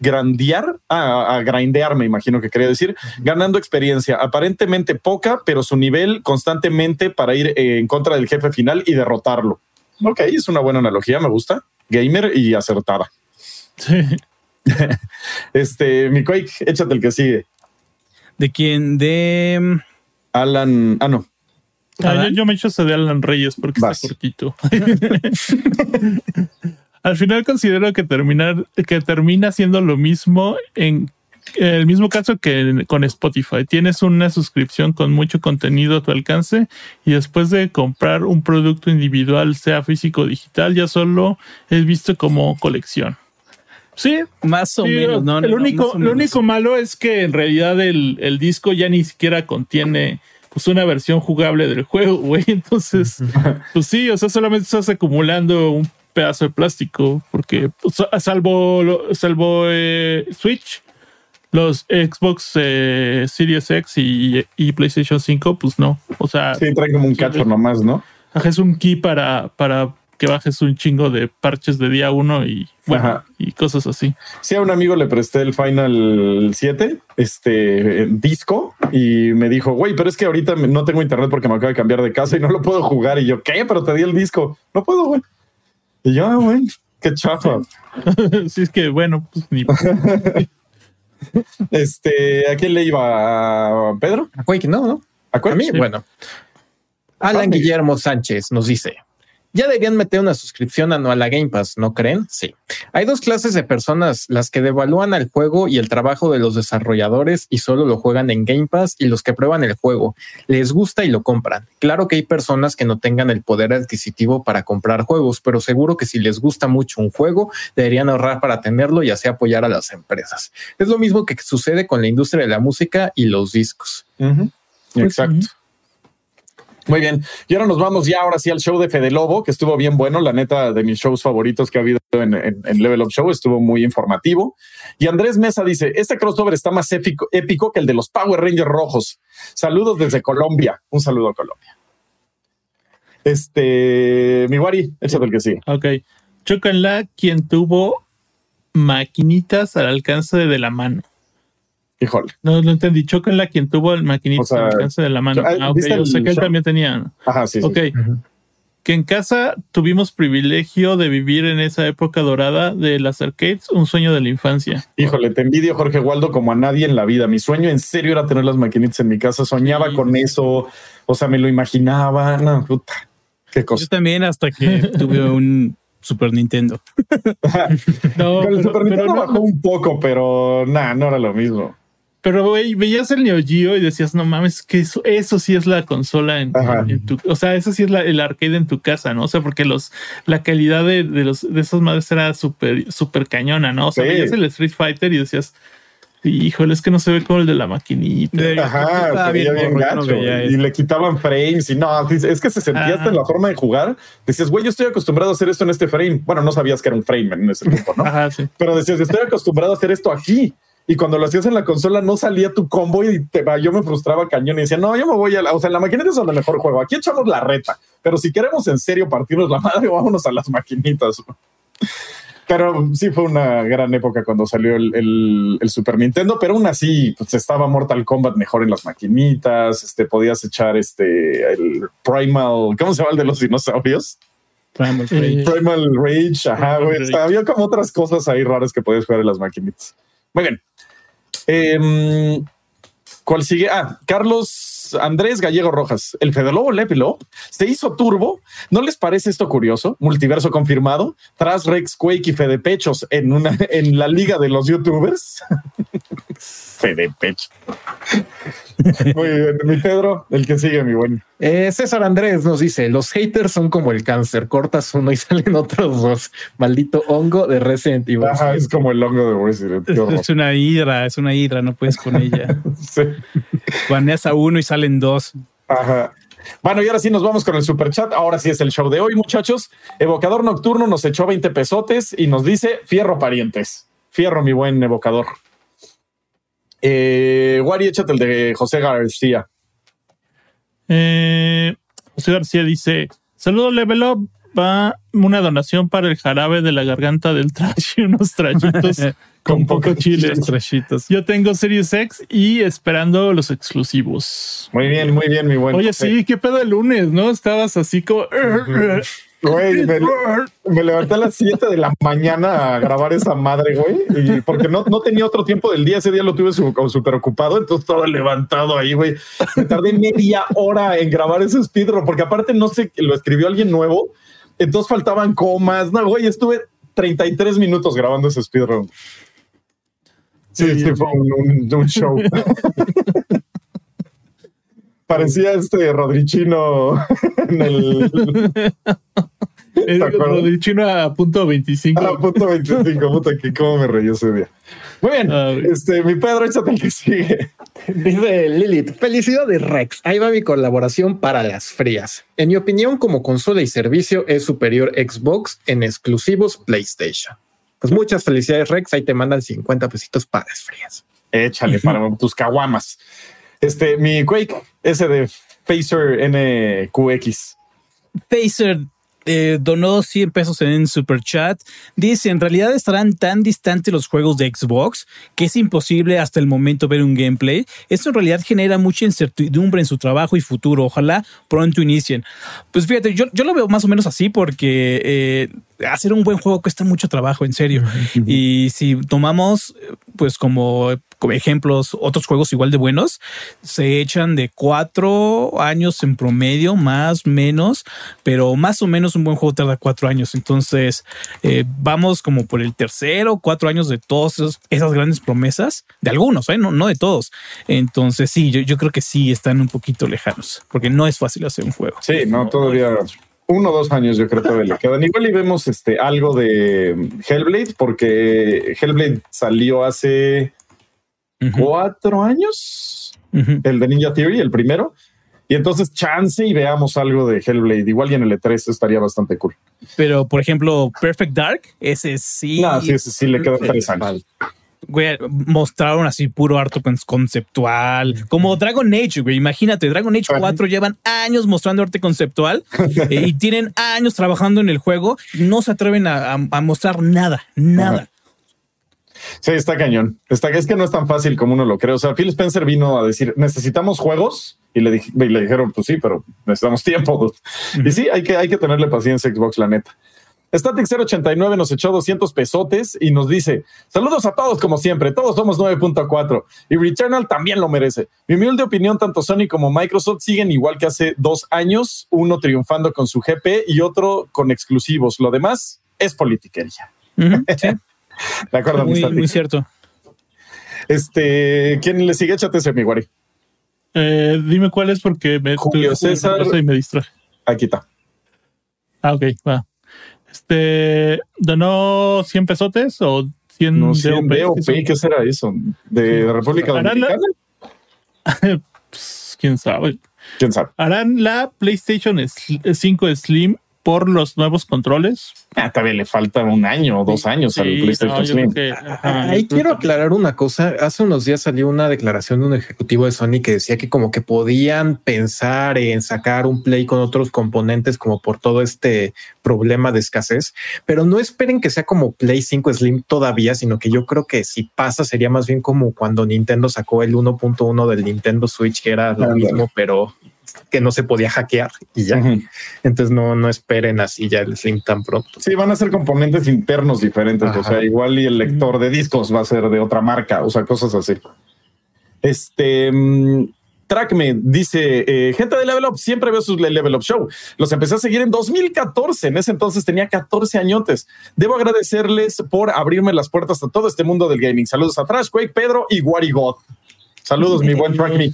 grandear, a, a grindear, me imagino que quería decir, ganando experiencia, aparentemente poca, pero su nivel constantemente para ir eh, en contra del jefe final y derrotarlo. Ok, es una buena analogía, me gusta. Gamer y acertada. Sí. Este, mi Quake, échate el que sigue. ¿De quién? De... mm, Alan, ah, no, Ah, yo, yo me echo ese de Alan Reyes porque Vas. está cortito. Al final considero que terminar, que termina siendo lo mismo en el mismo caso que en- con Spotify. Tienes una suscripción con mucho contenido a tu alcance y después de comprar un producto individual, sea físico o digital, ya solo es visto como colección. Sí, Más o Sí, menos, ¿no? el no, único, lo menos. único malo es que en realidad el, el disco ya ni siquiera contiene pues una versión jugable del juego, güey. Entonces, pues sí, o sea, solamente estás acumulando un pedazo de plástico, porque pues, salvo, salvo eh, Switch, los Xbox eh, Series X y, y PlayStation 5, pues no. O sea, sí, trae como un cacho nomás, ¿no? es un key para, para que bajes un chingo de parches de día uno y, bueno, Ajá. y cosas así. Sí, a un amigo le presté el Final 7, este eh, disco, y me dijo, güey, pero es que ahorita no tengo internet porque me acabo de cambiar de casa y no lo puedo jugar. Y yo, ¿qué? Pero te di el disco. No puedo, güey. Y yo, ah, güey, qué chafa. sí, es que bueno, pues ni Este, ¿a quién le iba? ¿A Pedro? A Quake, no, no. ¿A mí, Sí. bueno. Alan. Guillermo Sánchez nos dice: Ya deberían meter una suscripción anual a Game Pass, ¿no creen? Sí. Hay dos clases de personas, las que devalúan al juego y el trabajo de los desarrolladores y solo lo juegan en Game Pass y los que prueban el juego, les gusta y lo compran. Claro que hay personas que no tengan el poder adquisitivo para comprar juegos, pero seguro que si les gusta mucho un juego, deberían ahorrar para tenerlo y así apoyar a las empresas. Es lo mismo que sucede con la industria de la música y los discos. Ujú. Exacto. Muy bien. Y ahora nos vamos ya ahora sí al show de Fede Lobo, que estuvo bien bueno. La neta de mis shows favoritos que ha habido en, Level Up Show estuvo muy informativo. Y Andrés Mesa dice: Este crossover está más épico, épico que el de los Power Rangers rojos. Saludos desde Colombia. Un saludo a Colombia. Este, mi Wari, échate el que sigue. Ok. Chócanla quien tuvo maquinitas al alcance de la mano. Híjole. No, no entendí. Chócanla quien tuvo maquinitas O sea, al alcance de la mano. ah, ok. ¿viste O sea el que él show? también tenía. Ajá, sí. sí. Ok. Que en casa tuvimos privilegio de vivir en esa época dorada de las arcades, un sueño de la infancia. Híjole, te envidio, Jorge Waldo, como a nadie en la vida. Mi sueño en serio era tener las maquinitas en mi casa. Soñaba Sí. con eso. O sea, me lo imaginaba. No, puta. Qué cosa. Yo también hasta que tuve un Super Nintendo. No, Con el pero- Super pero Nintendo no- bajó un poco, pero nada, no era lo mismo. Pero, güey, veías el Neo Geo y decías, no mames, que eso, eso sí es la consola en, en tu, o sea, eso sí es la, el arcade en tu casa, ¿no? O sea, porque los, la calidad de, de los, de esas madres era súper, súper cañona, ¿no? O sea, Sí. veías el Street Fighter y decías, híjole, es que no se ve como el de la maquinita. Ajá, bien bien gacho. no y le quitaban frames y no, es que se sentía hasta en la forma de jugar. Decías, güey, yo estoy acostumbrado a hacer esto en este frame. Bueno, no sabías que era un frame en ese tiempo, ¿no? Ajá, sí. Pero decías, estoy acostumbrado a hacer esto aquí. Y cuando lo hacías en la consola no salía tu combo y te, yo me frustraba cañón y decía, no, yo me voy a la, o sea, en la maquinita es donde mejor juego. Aquí echamos la reta, pero si queremos en serio partirnos la madre, vámonos a las maquinitas. Pero sí fue una gran época cuando salió el, el- el Super Nintendo, pero aún así pues, estaba Mortal Kombat mejor en las maquinitas, este, podías echar este, el Primal, ¿cómo se llama el de los dinosaurios? Primal Rage. Eh, Primal Rage, ajá, Primal güey. Rage. Había como otras cosas ahí raras que podías jugar en las maquinitas. Muy bien. Em, ¿Cuál sigue? Ah, Carlos Andrés Gallego Rojas. El Fede Lobo Level Up se hizo turbo. ¿No les parece esto curioso? Multiverso confirmado. Tras Rex Quake y Fede Pechos en una en la liga de los youtubers. Fede Pecho. Muy bien. Mi Pedro, el que sigue, mi buen. Eh, César Andrés nos dice: Los haters son como el cáncer, cortas uno y salen otros dos. Maldito hongo de Resident Evil. Ajá, es como el hongo de Resident. Horror. Es una hidra, es una hidra, no puedes con ella. Sí. Baneas a uno y salen dos. Ajá. Bueno, y ahora sí nos vamos con el super chat. Ahora sí es el show de hoy, muchachos. Evocador Nocturno nos echó 20 pesotes y nos dice fierro parientes. Fierro, mi buen evocador. Eh, Wari, échate el de José García. Eh, José García dice: Saludos, Level Up. Va una donación para el jarabe de la garganta del trash y unos trachitos con poco chile. Yo tengo Series X y esperando los exclusivos. Muy bien, muy bien, mi buen. Oye, José. sí, qué pedo el lunes, ¿no? Estabas así como. Güey, me, me levanté a las 7 de la mañana a grabar esa madre, güey, y porque no, no tenía otro tiempo del día. Ese día lo tuve súper ocupado, entonces estaba levantado ahí, güey. Me tardé media hora en grabar ese speedrun, porque aparte no sé, lo escribió alguien nuevo, entonces faltaban comas. No, güey, estuve 33 minutos grabando ese speedrun. Sí, sí, fue un, un- un show. Parecía este Rodrichino en el? Rodrichino a punto 25. A punto 25, puta, que cómo me reí ese día. Muy bien, Ah, este, mi Pedro, échate el que sigue. Dice Lilith, felicidades Rex. Ahí va mi colaboración para las frías. En mi opinión, como consola y servicio es superior Xbox en exclusivos PlayStation. Pues muchas felicidades Rex. Ahí te mandan 50 pesitos para las frías. Échale para tus caguamas. Este, mi Quake, ese de Phaser NQX. Pacer eh, donó 100 pesos en Super Chat. Dice, en realidad estarán tan distantes los juegos de Xbox que es imposible hasta el momento ver un gameplay. Esto en realidad genera mucha incertidumbre en su trabajo y futuro. Ojalá pronto inicien. Pues fíjate, yo, yo lo veo más o menos así porque eh, hacer un buen juego cuesta mucho trabajo, en serio. Y si tomamos, pues como, como ejemplos, otros juegos igual de buenos, se echan de cuatro años en promedio, más menos, pero más o menos un buen juego tarda cuatro años. Entonces, eh, vamos como por el tercero, cuatro años de todas esas, grandes promesas, de algunos, ¿eh? no, de todos. Entonces, sí, yo, yo creo que sí están un poquito lejanos, porque no es fácil hacer un juego. Sí, no, todavía uno o dos años yo creo que le quedan. Igual y vemos este, algo de Hellblade, porque Hellblade salió hace Cuatro años, ujú. el de Ninja Theory, el primero. Y entonces chance y veamos algo de Hellblade. Igual y en el E3 estaría bastante cool. Pero, por ejemplo, Perfect Dark, ese sí. No, sí, sí, sí le quedan tres años. güey, mostraron así puro arte con- conceptual, como Dragon Age, güey. Imagínate, Dragon Age Ajá. 4 llevan años mostrando arte conceptual eh, y tienen años trabajando en el juego. y No se atreven a, a- a mostrar nada, nada. Ajá. Sí, está cañón. Está, es que no es tan fácil como uno lo cree. O sea, Phil Spencer vino a decir, necesitamos juegos. Y le, dije- y le dijeron, pues sí, pero necesitamos tiempo. dude". Y sí, hay que, hay que tenerle paciencia a Xbox, la neta. Static 089 nos echó 200 pesotes y nos dice, saludos a todos como siempre, todos somos 9.4 y Returnal también lo merece. Mi humilde opinión, tanto Sony como Microsoft siguen igual que hace dos años, uno triunfando con su GP y otro con exclusivos. Lo demás es politiquería. Sí, De acuerdo, muy, muy cierto. Este, ¿quién le sigue? Échate ese, mi guari. Eh, dime cuál es porque me, Julio César. y me distraje. Aquí está. Ah, ok, va. Este, ¿donó 100 pesotes o 100 No de sé, OP? veo, ¿Qué? ¿qué será eso? ¿De República Harán la- Dominicana? Pues, quién sabe. ¿Quién sabe? ¿Harán la PlayStation Sl- 5 Slim por los nuevos controles? Ah, todavía le falta un año o dos años al Sí, PlayStation no, yo Slim. que- ajá, Ahí quiero aclarar una cosa. Hace unos días salió una declaración de un ejecutivo de Sony que decía que como que podían pensar en sacar un Play con otros componentes como por todo este problema de escasez, pero no esperen que sea como Play 5 Slim todavía, sino que yo creo que si pasa sería más bien como cuando Nintendo sacó el 1.1 del Nintendo Switch, que era lo mismo, pero que no se podía hackear y ya. Entonces no, no esperen así ya el Slim tan pronto. Sí, van a ser componentes internos diferentes. O sea, igual y el lector de discos va a ser de otra marca, o sea, cosas así. Este. mm, Trackme dice: eh, Gente de Level Up, siempre veo sus Level Up Show. Los empecé a seguir en 2014. En ese entonces tenía 14 añotes. Debo agradecerles por abrirme las puertas a todo este mundo del gaming. Saludos a Trash Quake, Pedro y Warigot. Saludos, mi buen Trackme.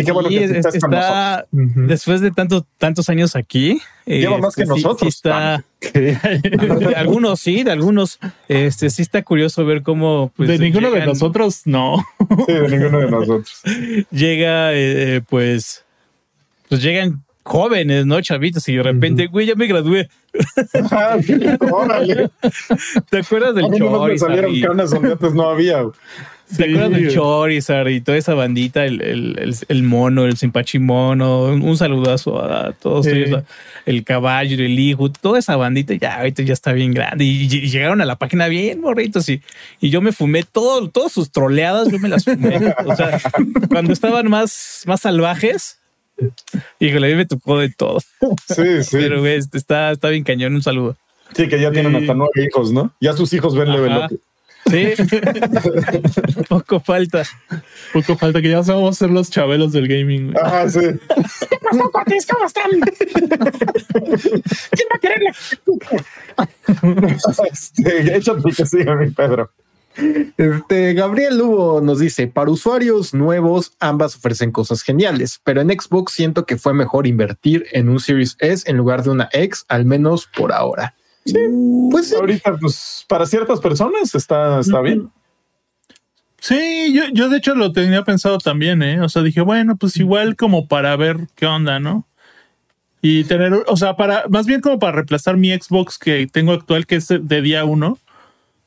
Y qué bueno Sí, que es- estás con nosotros. está después de tanto, tantos años aquí. Lleva eh, más que sí- nosotros, sí está, de algunos sí, de algunos. Este sí está curioso ver cómo. pues, de ninguno de nosotros, no. Sí, de ninguno de nosotros. Llega, eh, pues. Pues llegan jóvenes, ¿no? Chavitos, y de repente, güey, ya me gradué. Ah, sí, Órale. ¿Te acuerdas A del mí nomás me Charizard? salieron y- canas donde antes no había. ¿Te acuerdas del Sí. Charizard y toda esa bandita, el, el, el, el mono, el simpachimono? Un, saludazo a todos Sí. ellos, el caballo, el hijo, toda esa bandita ya ahorita ya está bien grande y, y llegaron a la página bien morritos y, y yo me fumé todo, todas sus troleadas, yo me las fumé. o sea, cuando estaban más, más salvajes, híjole, a mí me tocó de todo. Sí, sí. Pero güey, este, está, está bien cañón, un saludo. Sí, que ya tienen Sí. hasta nueve hijos, ¿no? Ya sus hijos ven Level. Sí, poco falta. Poco falta que ya vamos a ser los chabelos del gaming. güey. Ah, sí. ¿Cómo están? ¿Quién va a quererle? este, échate el que siga, mi Pedro. Este Gabriel Lugo nos dice: Para usuarios nuevos, ambas ofrecen cosas geniales, pero en Xbox siento que fue mejor invertir en un Series S en lugar de una X, al menos por ahora. Pues ahorita, pues, para ciertas personas está, está bien. Sí, yo, yo de hecho lo tenía pensado también, ¿eh? O sea, dije, bueno, pues igual como para ver qué onda, ¿no? Y tener, o sea, para, más bien como para reemplazar mi Xbox que tengo actual, que es de día uno.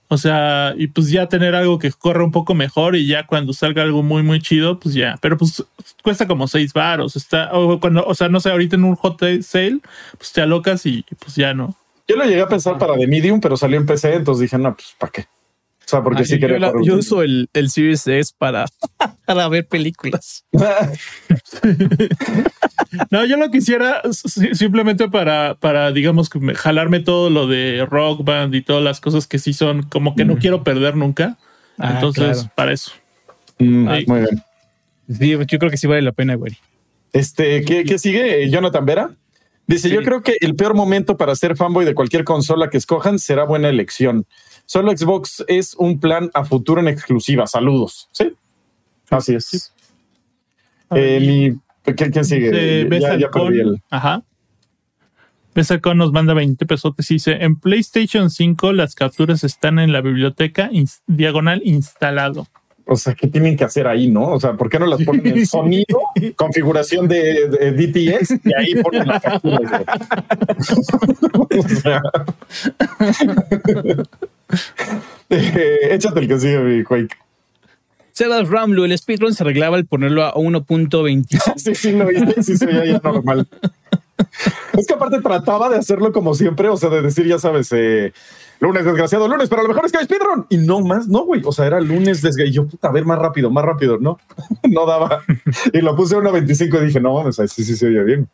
O sea, y pues ya tener algo que corra un poco mejor y ya cuando salga algo muy, muy chido, pues ya. Pero pues cuesta como seis baros. Está, o cuando, o sea, no sé, ahorita en un hot sale, pues te alocas y pues ya no. Yo lo llegué a pensar para The Medium, pero salió en PC, entonces dije, no, pues, ¿para qué? O sea, porque Ay, sí yo, quería la- yo uso el, el Series S para, para ver películas. No, yo lo quisiera si- simplemente para, para, digamos, jalarme todo lo de Rock Band y todas las cosas que sí son como que no quiero perder nunca. Ah, Entonces, claro. para eso. Mm. Muy bien. Sí, yo creo que sí vale la pena, güey. Este, ¿qué, qué sigue? Jonathan Vera. Dice, yo creo que el peor momento para ser fanboy de cualquier consola que escojan será buena elección. Solo Xbox es un plan a futuro en exclusiva. Saludos. Sí. Así es. Eh, mi, ¿quién, sigue? Eh, ya, ya Besalcón, perdí el. Ajá. Nos manda 20 pesotes y dice: En PlayStation 5 las capturas están en la biblioteca diagonal instalado. O sea, ¿qué tienen que hacer ahí, no? O sea, ¿por qué no las ponen en sonido, configuración de, de DTS y ahí ponen las capturas? güey? o sea. Eh, échate el que sigue, mi Quake. Sebas Ramlo, el speedrun se arreglaba al ponerlo a 1.25. Sí, sí, lo hice, sí, se veía ya normal. Es que aparte trataba de hacerlo como siempre, o sea, de decir, ya sabes, eh, lunes desgraciado, lunes, pero a lo mejor es que hay speedrun. Y no más, no, güey. O sea, era lunes desgraciado. Y yo, puta, a ver, más rápido, más rápido, ¿no? no daba. Y lo puse a 1.25 y dije, no, mames, sí, sí se oye bien.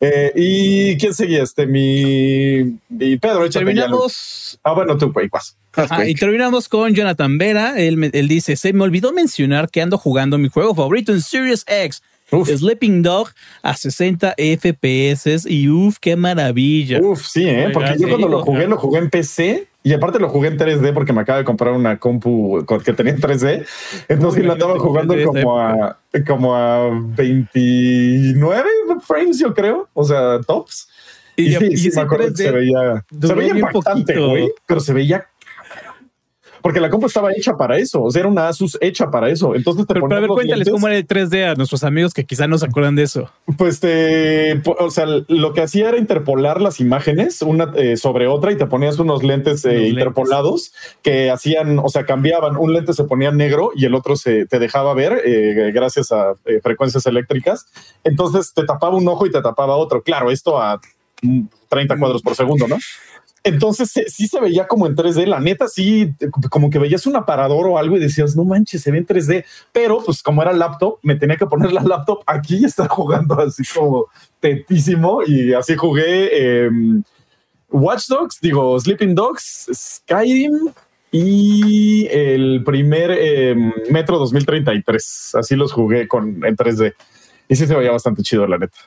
Eh, ¿Y quién seguía? Este, mi, mi Pedro, Terminamos. Ah, bueno, tú, güey, vas. Ajá, y terminamos con Jonathan Vera. Él, él dice: Se me olvidó mencionar que ando jugando mi juego favorito en Series X. Uf. Sleeping Dog a 60 FPS y uff, qué maravilla. Uf, sí, ¿eh? Porque yo Sí, cuando lo jugué, lo jugué en PC Y aparte lo jugué en 3D porque me acaba de comprar una compu que tenía en 3D. Entonces Uy, lo andaba te jugando como a, como a 29 frames, yo creo. O sea, tops. Y, Y, sí, y sí, ese me acuerdo que 3D se veía, se veía impactante, güey, pero se veía porque la compu estaba hecha para eso. O sea, era una Asus hecha para eso. Entonces te Pero, pero a ver, cuéntales lentes, cómo era el 3D a nuestros amigos que quizá no se acuerdan de eso. Pues te, o sea, lo que hacía era interpolar las imágenes una eh, sobre otra y te ponías unos lentes eh, lentes. interpolados que hacían, o sea, cambiaban. Un lente se ponía negro y el otro se te dejaba ver eh, gracias a eh, frecuencias eléctricas. Entonces te tapaba un ojo y te tapaba otro. Claro, esto a mm, 30 cuadros por segundo, ¿no? Entonces se- sí se veía como en 3D, la neta sí, eh, como que veías un aparador o algo y decías, no manches, se ve en 3D, pero pues como era laptop, me tenía que poner la laptop aquí y estar jugando así como tetísimo. Y así jugué eh, Watch Dogs, digo Sleeping Dogs, Skyrim y el primer eh, Metro 2033, así los jugué con en 3D y sí se veía bastante chido la neta.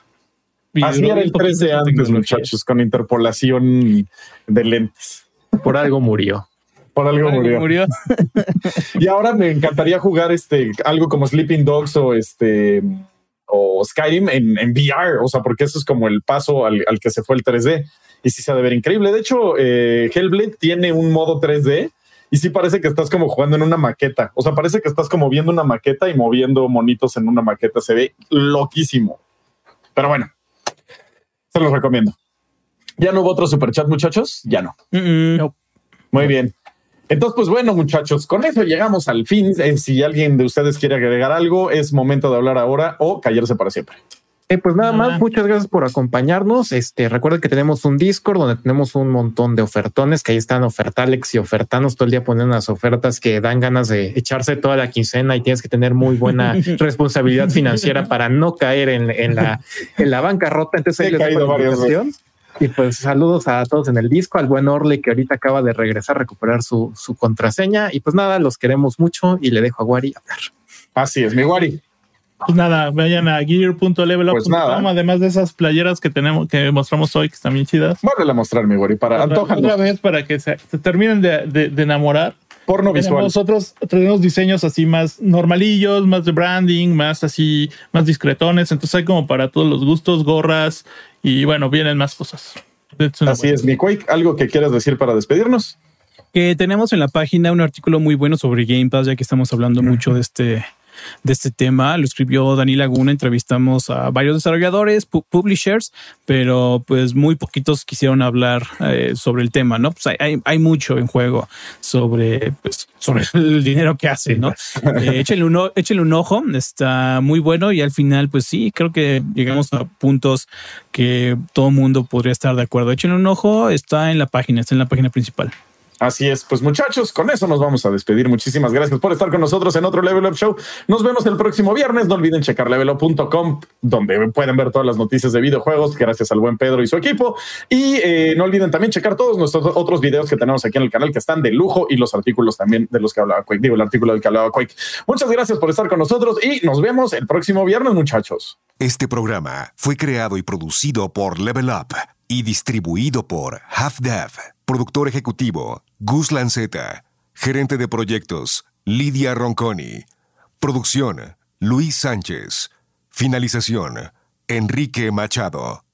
Así era el poquito 3D esa antes, tecnología. muchachos, con interpolación de lentes. Por algo murió. Por algo Algo murió. murió. Y ahora me encantaría jugar este algo como Sleeping Dogs o este o Skyrim en, en VR, o sea, porque eso es como el paso al, al que se fue el 3D. Y sí se ha de ver increíble. De hecho, eh, Hellblade tiene un modo 3D y sí parece que estás como jugando en una maqueta. O sea, parece que estás como viendo una maqueta y moviendo monitos en una maqueta. Se ve loquísimo. Pero bueno, se los recomiendo. ¿Ya no hubo otro superchat, muchachos? Ya no. Mm, mm. Muy bien. Entonces, pues bueno, muchachos, con eso llegamos al fin. Eh, si alguien de ustedes quiere agregar algo, es momento de hablar ahora o callarse para siempre. Eh, pues nada Ah. más, muchas gracias por acompañarnos. Este, recuerden que tenemos un Discord donde tenemos un montón de ofertones, que ahí están ofertalex y ofertanos todo el día poniendo unas ofertas que dan ganas de echarse toda la quincena y tienes que tener muy buena responsabilidad financiera para no caer en, en la, en la bancarrota. Entonces ahí He les dejo caído la. Y pues saludos a todos en el disco, al buen Orly que ahorita acaba de regresar a recuperar su, su contraseña. Y pues nada, los queremos mucho y le dejo a Wari hablar. Así es, mi Wari. Pues nada, vayan a gear.levelup.com. Pues nada. Además de esas playeras que tenemos, que mostramos hoy, que están bien chidas. Vuelve a mostrar, mi Wari, para Otra, vez para que se, se terminen de, de- de enamorar. porno visual. Tenemos otros, tenemos diseños así más normalillos, más de branding, más así, más discretones. Entonces hay como para todos los gustos, gorras y bueno, vienen más cosas. Así es, mi Quake. ¿Algo que quieras decir para despedirnos? que tenemos en la página un artículo muy bueno sobre Game Pass, ya que estamos hablando mucho de este de este tema. Lo escribió Dani Laguna, entrevistamos a varios desarrolladores, pu- publishers, pero pues muy poquitos quisieron hablar eh, sobre el tema, ¿no? Pues hay, hay, hay mucho en juego sobre, pues, sobre el dinero que hace, ¿no? Eh, échenle, un, échenle un ojo, está muy bueno y al final, pues sí, creo que llegamos a puntos que todo mundo podría estar de acuerdo. Échenle un ojo, está en la página, está en la página principal. Así es, pues muchachos, con eso nos vamos a despedir. Muchísimas gracias por estar con nosotros en otro Level Up Show. Nos vemos el próximo viernes. No olviden checar levelup.com, donde pueden ver todas las noticias de videojuegos, gracias al buen Pedro y su equipo. Y eh, no olviden también checar todos nuestros otros videos que tenemos aquí en el canal, que están de lujo, y los artículos también de los que hablaba Quake. Digo, el artículo del que hablaba Quake. Muchas gracias por estar con nosotros y nos vemos el próximo viernes, muchachos. Este programa fue creado y producido por Level Up y distribuido por Half Dev. Productor ejecutivo Gus Lanceta. Gerente de proyectos Lidia Ronconi. Producción Luis Sánchez. Finalización Enrique Machado.